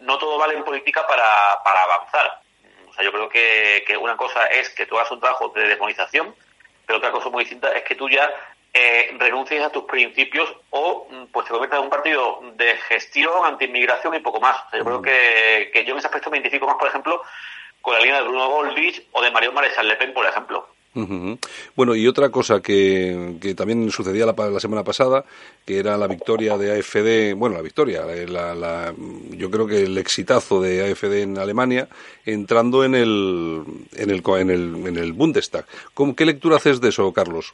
no todo vale en política para, para avanzar. O sea, yo creo que, que, una cosa es que tú hagas un trabajo de demonización, pero otra cosa muy distinta es que tú ya eh, renuncies a tus principios o mm, pues te conviertas en un partido de gestión, anti-inmigración y poco más. O sea, yo creo que, que yo en ese aspecto me identifico más, por ejemplo, con la línea de Bruno o de Mario Marechal Le Pen, por ejemplo. Bueno, y otra cosa que, que también sucedía la, la, semana pasada, que era la victoria de AFD, bueno, la victoria, eh, la, la, yo creo que el exitazo de AFD en Alemania, entrando en el, en el, en el, en el Bundestag. ¿Qué lectura haces de eso, Carlos?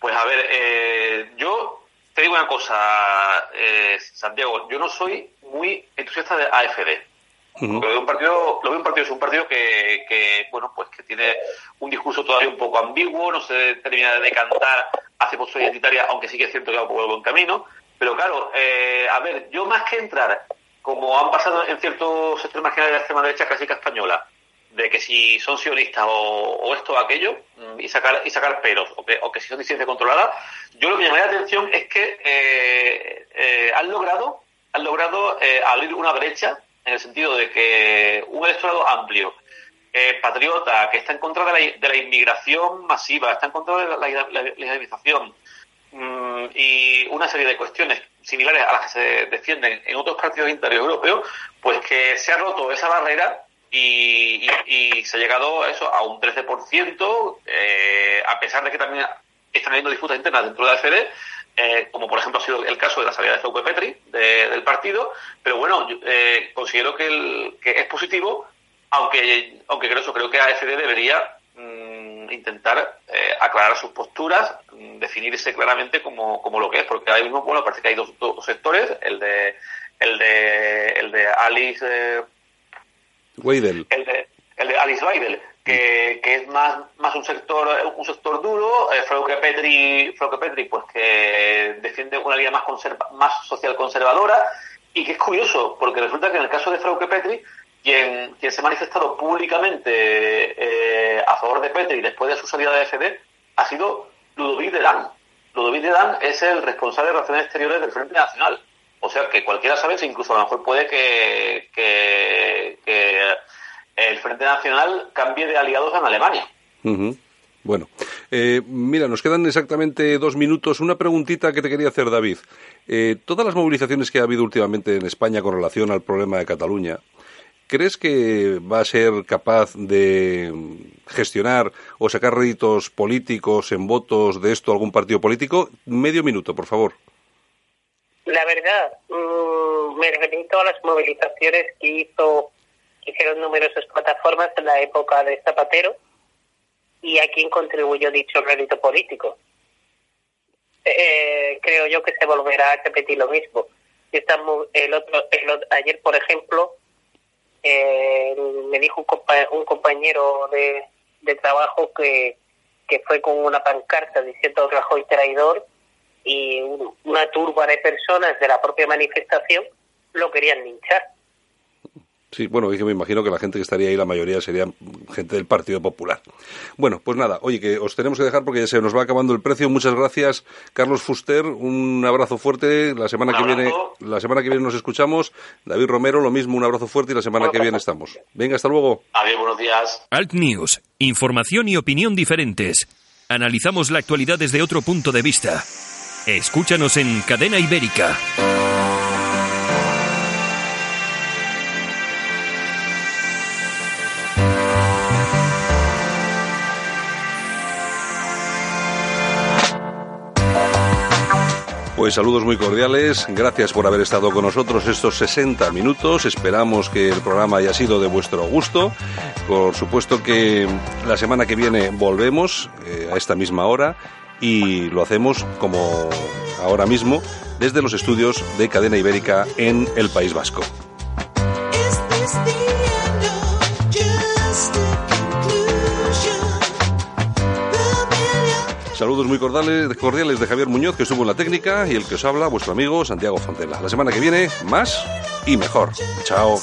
Pues a ver, eh, yo te digo una cosa, eh, Santiago, yo no soy muy entusiasta de AFD. Lo veo un partido, lo veo un partido es un partido que, que, bueno, pues que tiene un discurso todavía un poco ambiguo, no se termina de decantar hacia postura identitaria, aunque sí que es cierto que va por el buen camino. Pero claro, eh, a ver, yo más que entrar, como han pasado en ciertos sectores marginales de la extrema derecha clásica española, de que si son sionistas o, esto o aquello, mm, y sacar, y sacar peros, o que, o que si son disidencia controlada, yo lo que me llamaría la atención es que eh, eh, han logrado, han logrado eh, abrir una brecha en el sentido de que un electorado amplio, eh, patriota, que está en contra de la, de la, inmigración masiva, está en contra de la, la, islamización mmm, y una serie de cuestiones similares a las que se defienden en otros partidos interiores europeos, pues que se ha roto esa barrera y se ha llegado a eso a un 13%, eh, a pesar de que también están habiendo disputas internas dentro de la FD, eh, como por ejemplo ha sido el caso de la salida de Fauque Petri de, del partido, pero bueno, eh, considero que, el, que, es positivo, aunque, aunque creo, eso, creo que AFD debería mmm, intentar eh, aclarar sus posturas, mmm, definirse claramente como, como, lo que es, porque ahora mismo, bueno, parece que hay dos, dos sectores, el de el de el de Alice eh, Weidel. El de, el de Alice Weidel, que, es más, más un sector un sector duro, eh, Frauke Petri, Frauke Petri pues que defiende una línea más conserva, más social conservadora y que es curioso porque resulta que en el caso de Frauke Petri quien, quien se ha manifestado públicamente eh, a favor de Petri después de su salida de FD ha sido Ludovic de Dan. Ludovic de Dan es el responsable de relaciones exteriores del Frente Nacional. O sea que cualquiera sabe, incluso a lo mejor puede que el Frente Nacional cambie de aliados en Alemania. Uh -huh. Bueno, eh, mira, nos quedan exactamente dos minutos. Una preguntita que te quería hacer, David. Eh, todas las movilizaciones que ha habido últimamente en España con relación al problema de Cataluña, ¿crees que va a ser capaz de gestionar o sacar réditos políticos en votos de esto algún partido político? Medio minuto, por favor. La verdad, mmm, me remito a las movilizaciones que hizo numerosas plataformas en la época de Zapatero y a quién contribuyó dicho rédito político. Eh, creo yo que se volverá a repetir lo mismo. Estamos, el otro, el, ayer, por ejemplo, eh, me dijo un, compa un compañero de, trabajo que, que fue con una pancarta diciendo Rajoy traidor y una turba de personas de la propia manifestación lo querían linchar. Sí, bueno, es que me imagino que la gente que estaría ahí, la mayoría sería gente del Partido Popular. Bueno, pues nada, oye, que os tenemos que dejar porque ya se nos va acabando el precio. Muchas gracias, Carlos Fuster. Un abrazo fuerte. La semana que viene, la semana que viene nos escuchamos. David Romero, lo mismo, un abrazo fuerte y la semana que viene estamos. Venga, hasta luego. Adiós, buenos días. Alt News, información y opinión diferentes. Analizamos la actualidad desde otro punto de vista. Escúchanos en Cadena Ibérica. Pues saludos muy cordiales, gracias por haber estado con nosotros estos 60 minutos, esperamos que el programa haya sido de vuestro gusto, por supuesto que la semana que viene volvemos eh, a esta misma hora y lo hacemos como ahora mismo desde los estudios de Cadena Ibérica en el País Vasco. Saludos muy cordiales, cordiales de Javier Muñoz, que estuvo en la técnica, y el que os habla, vuestro amigo Santiago Fontela. La semana que viene, más y mejor. Chao.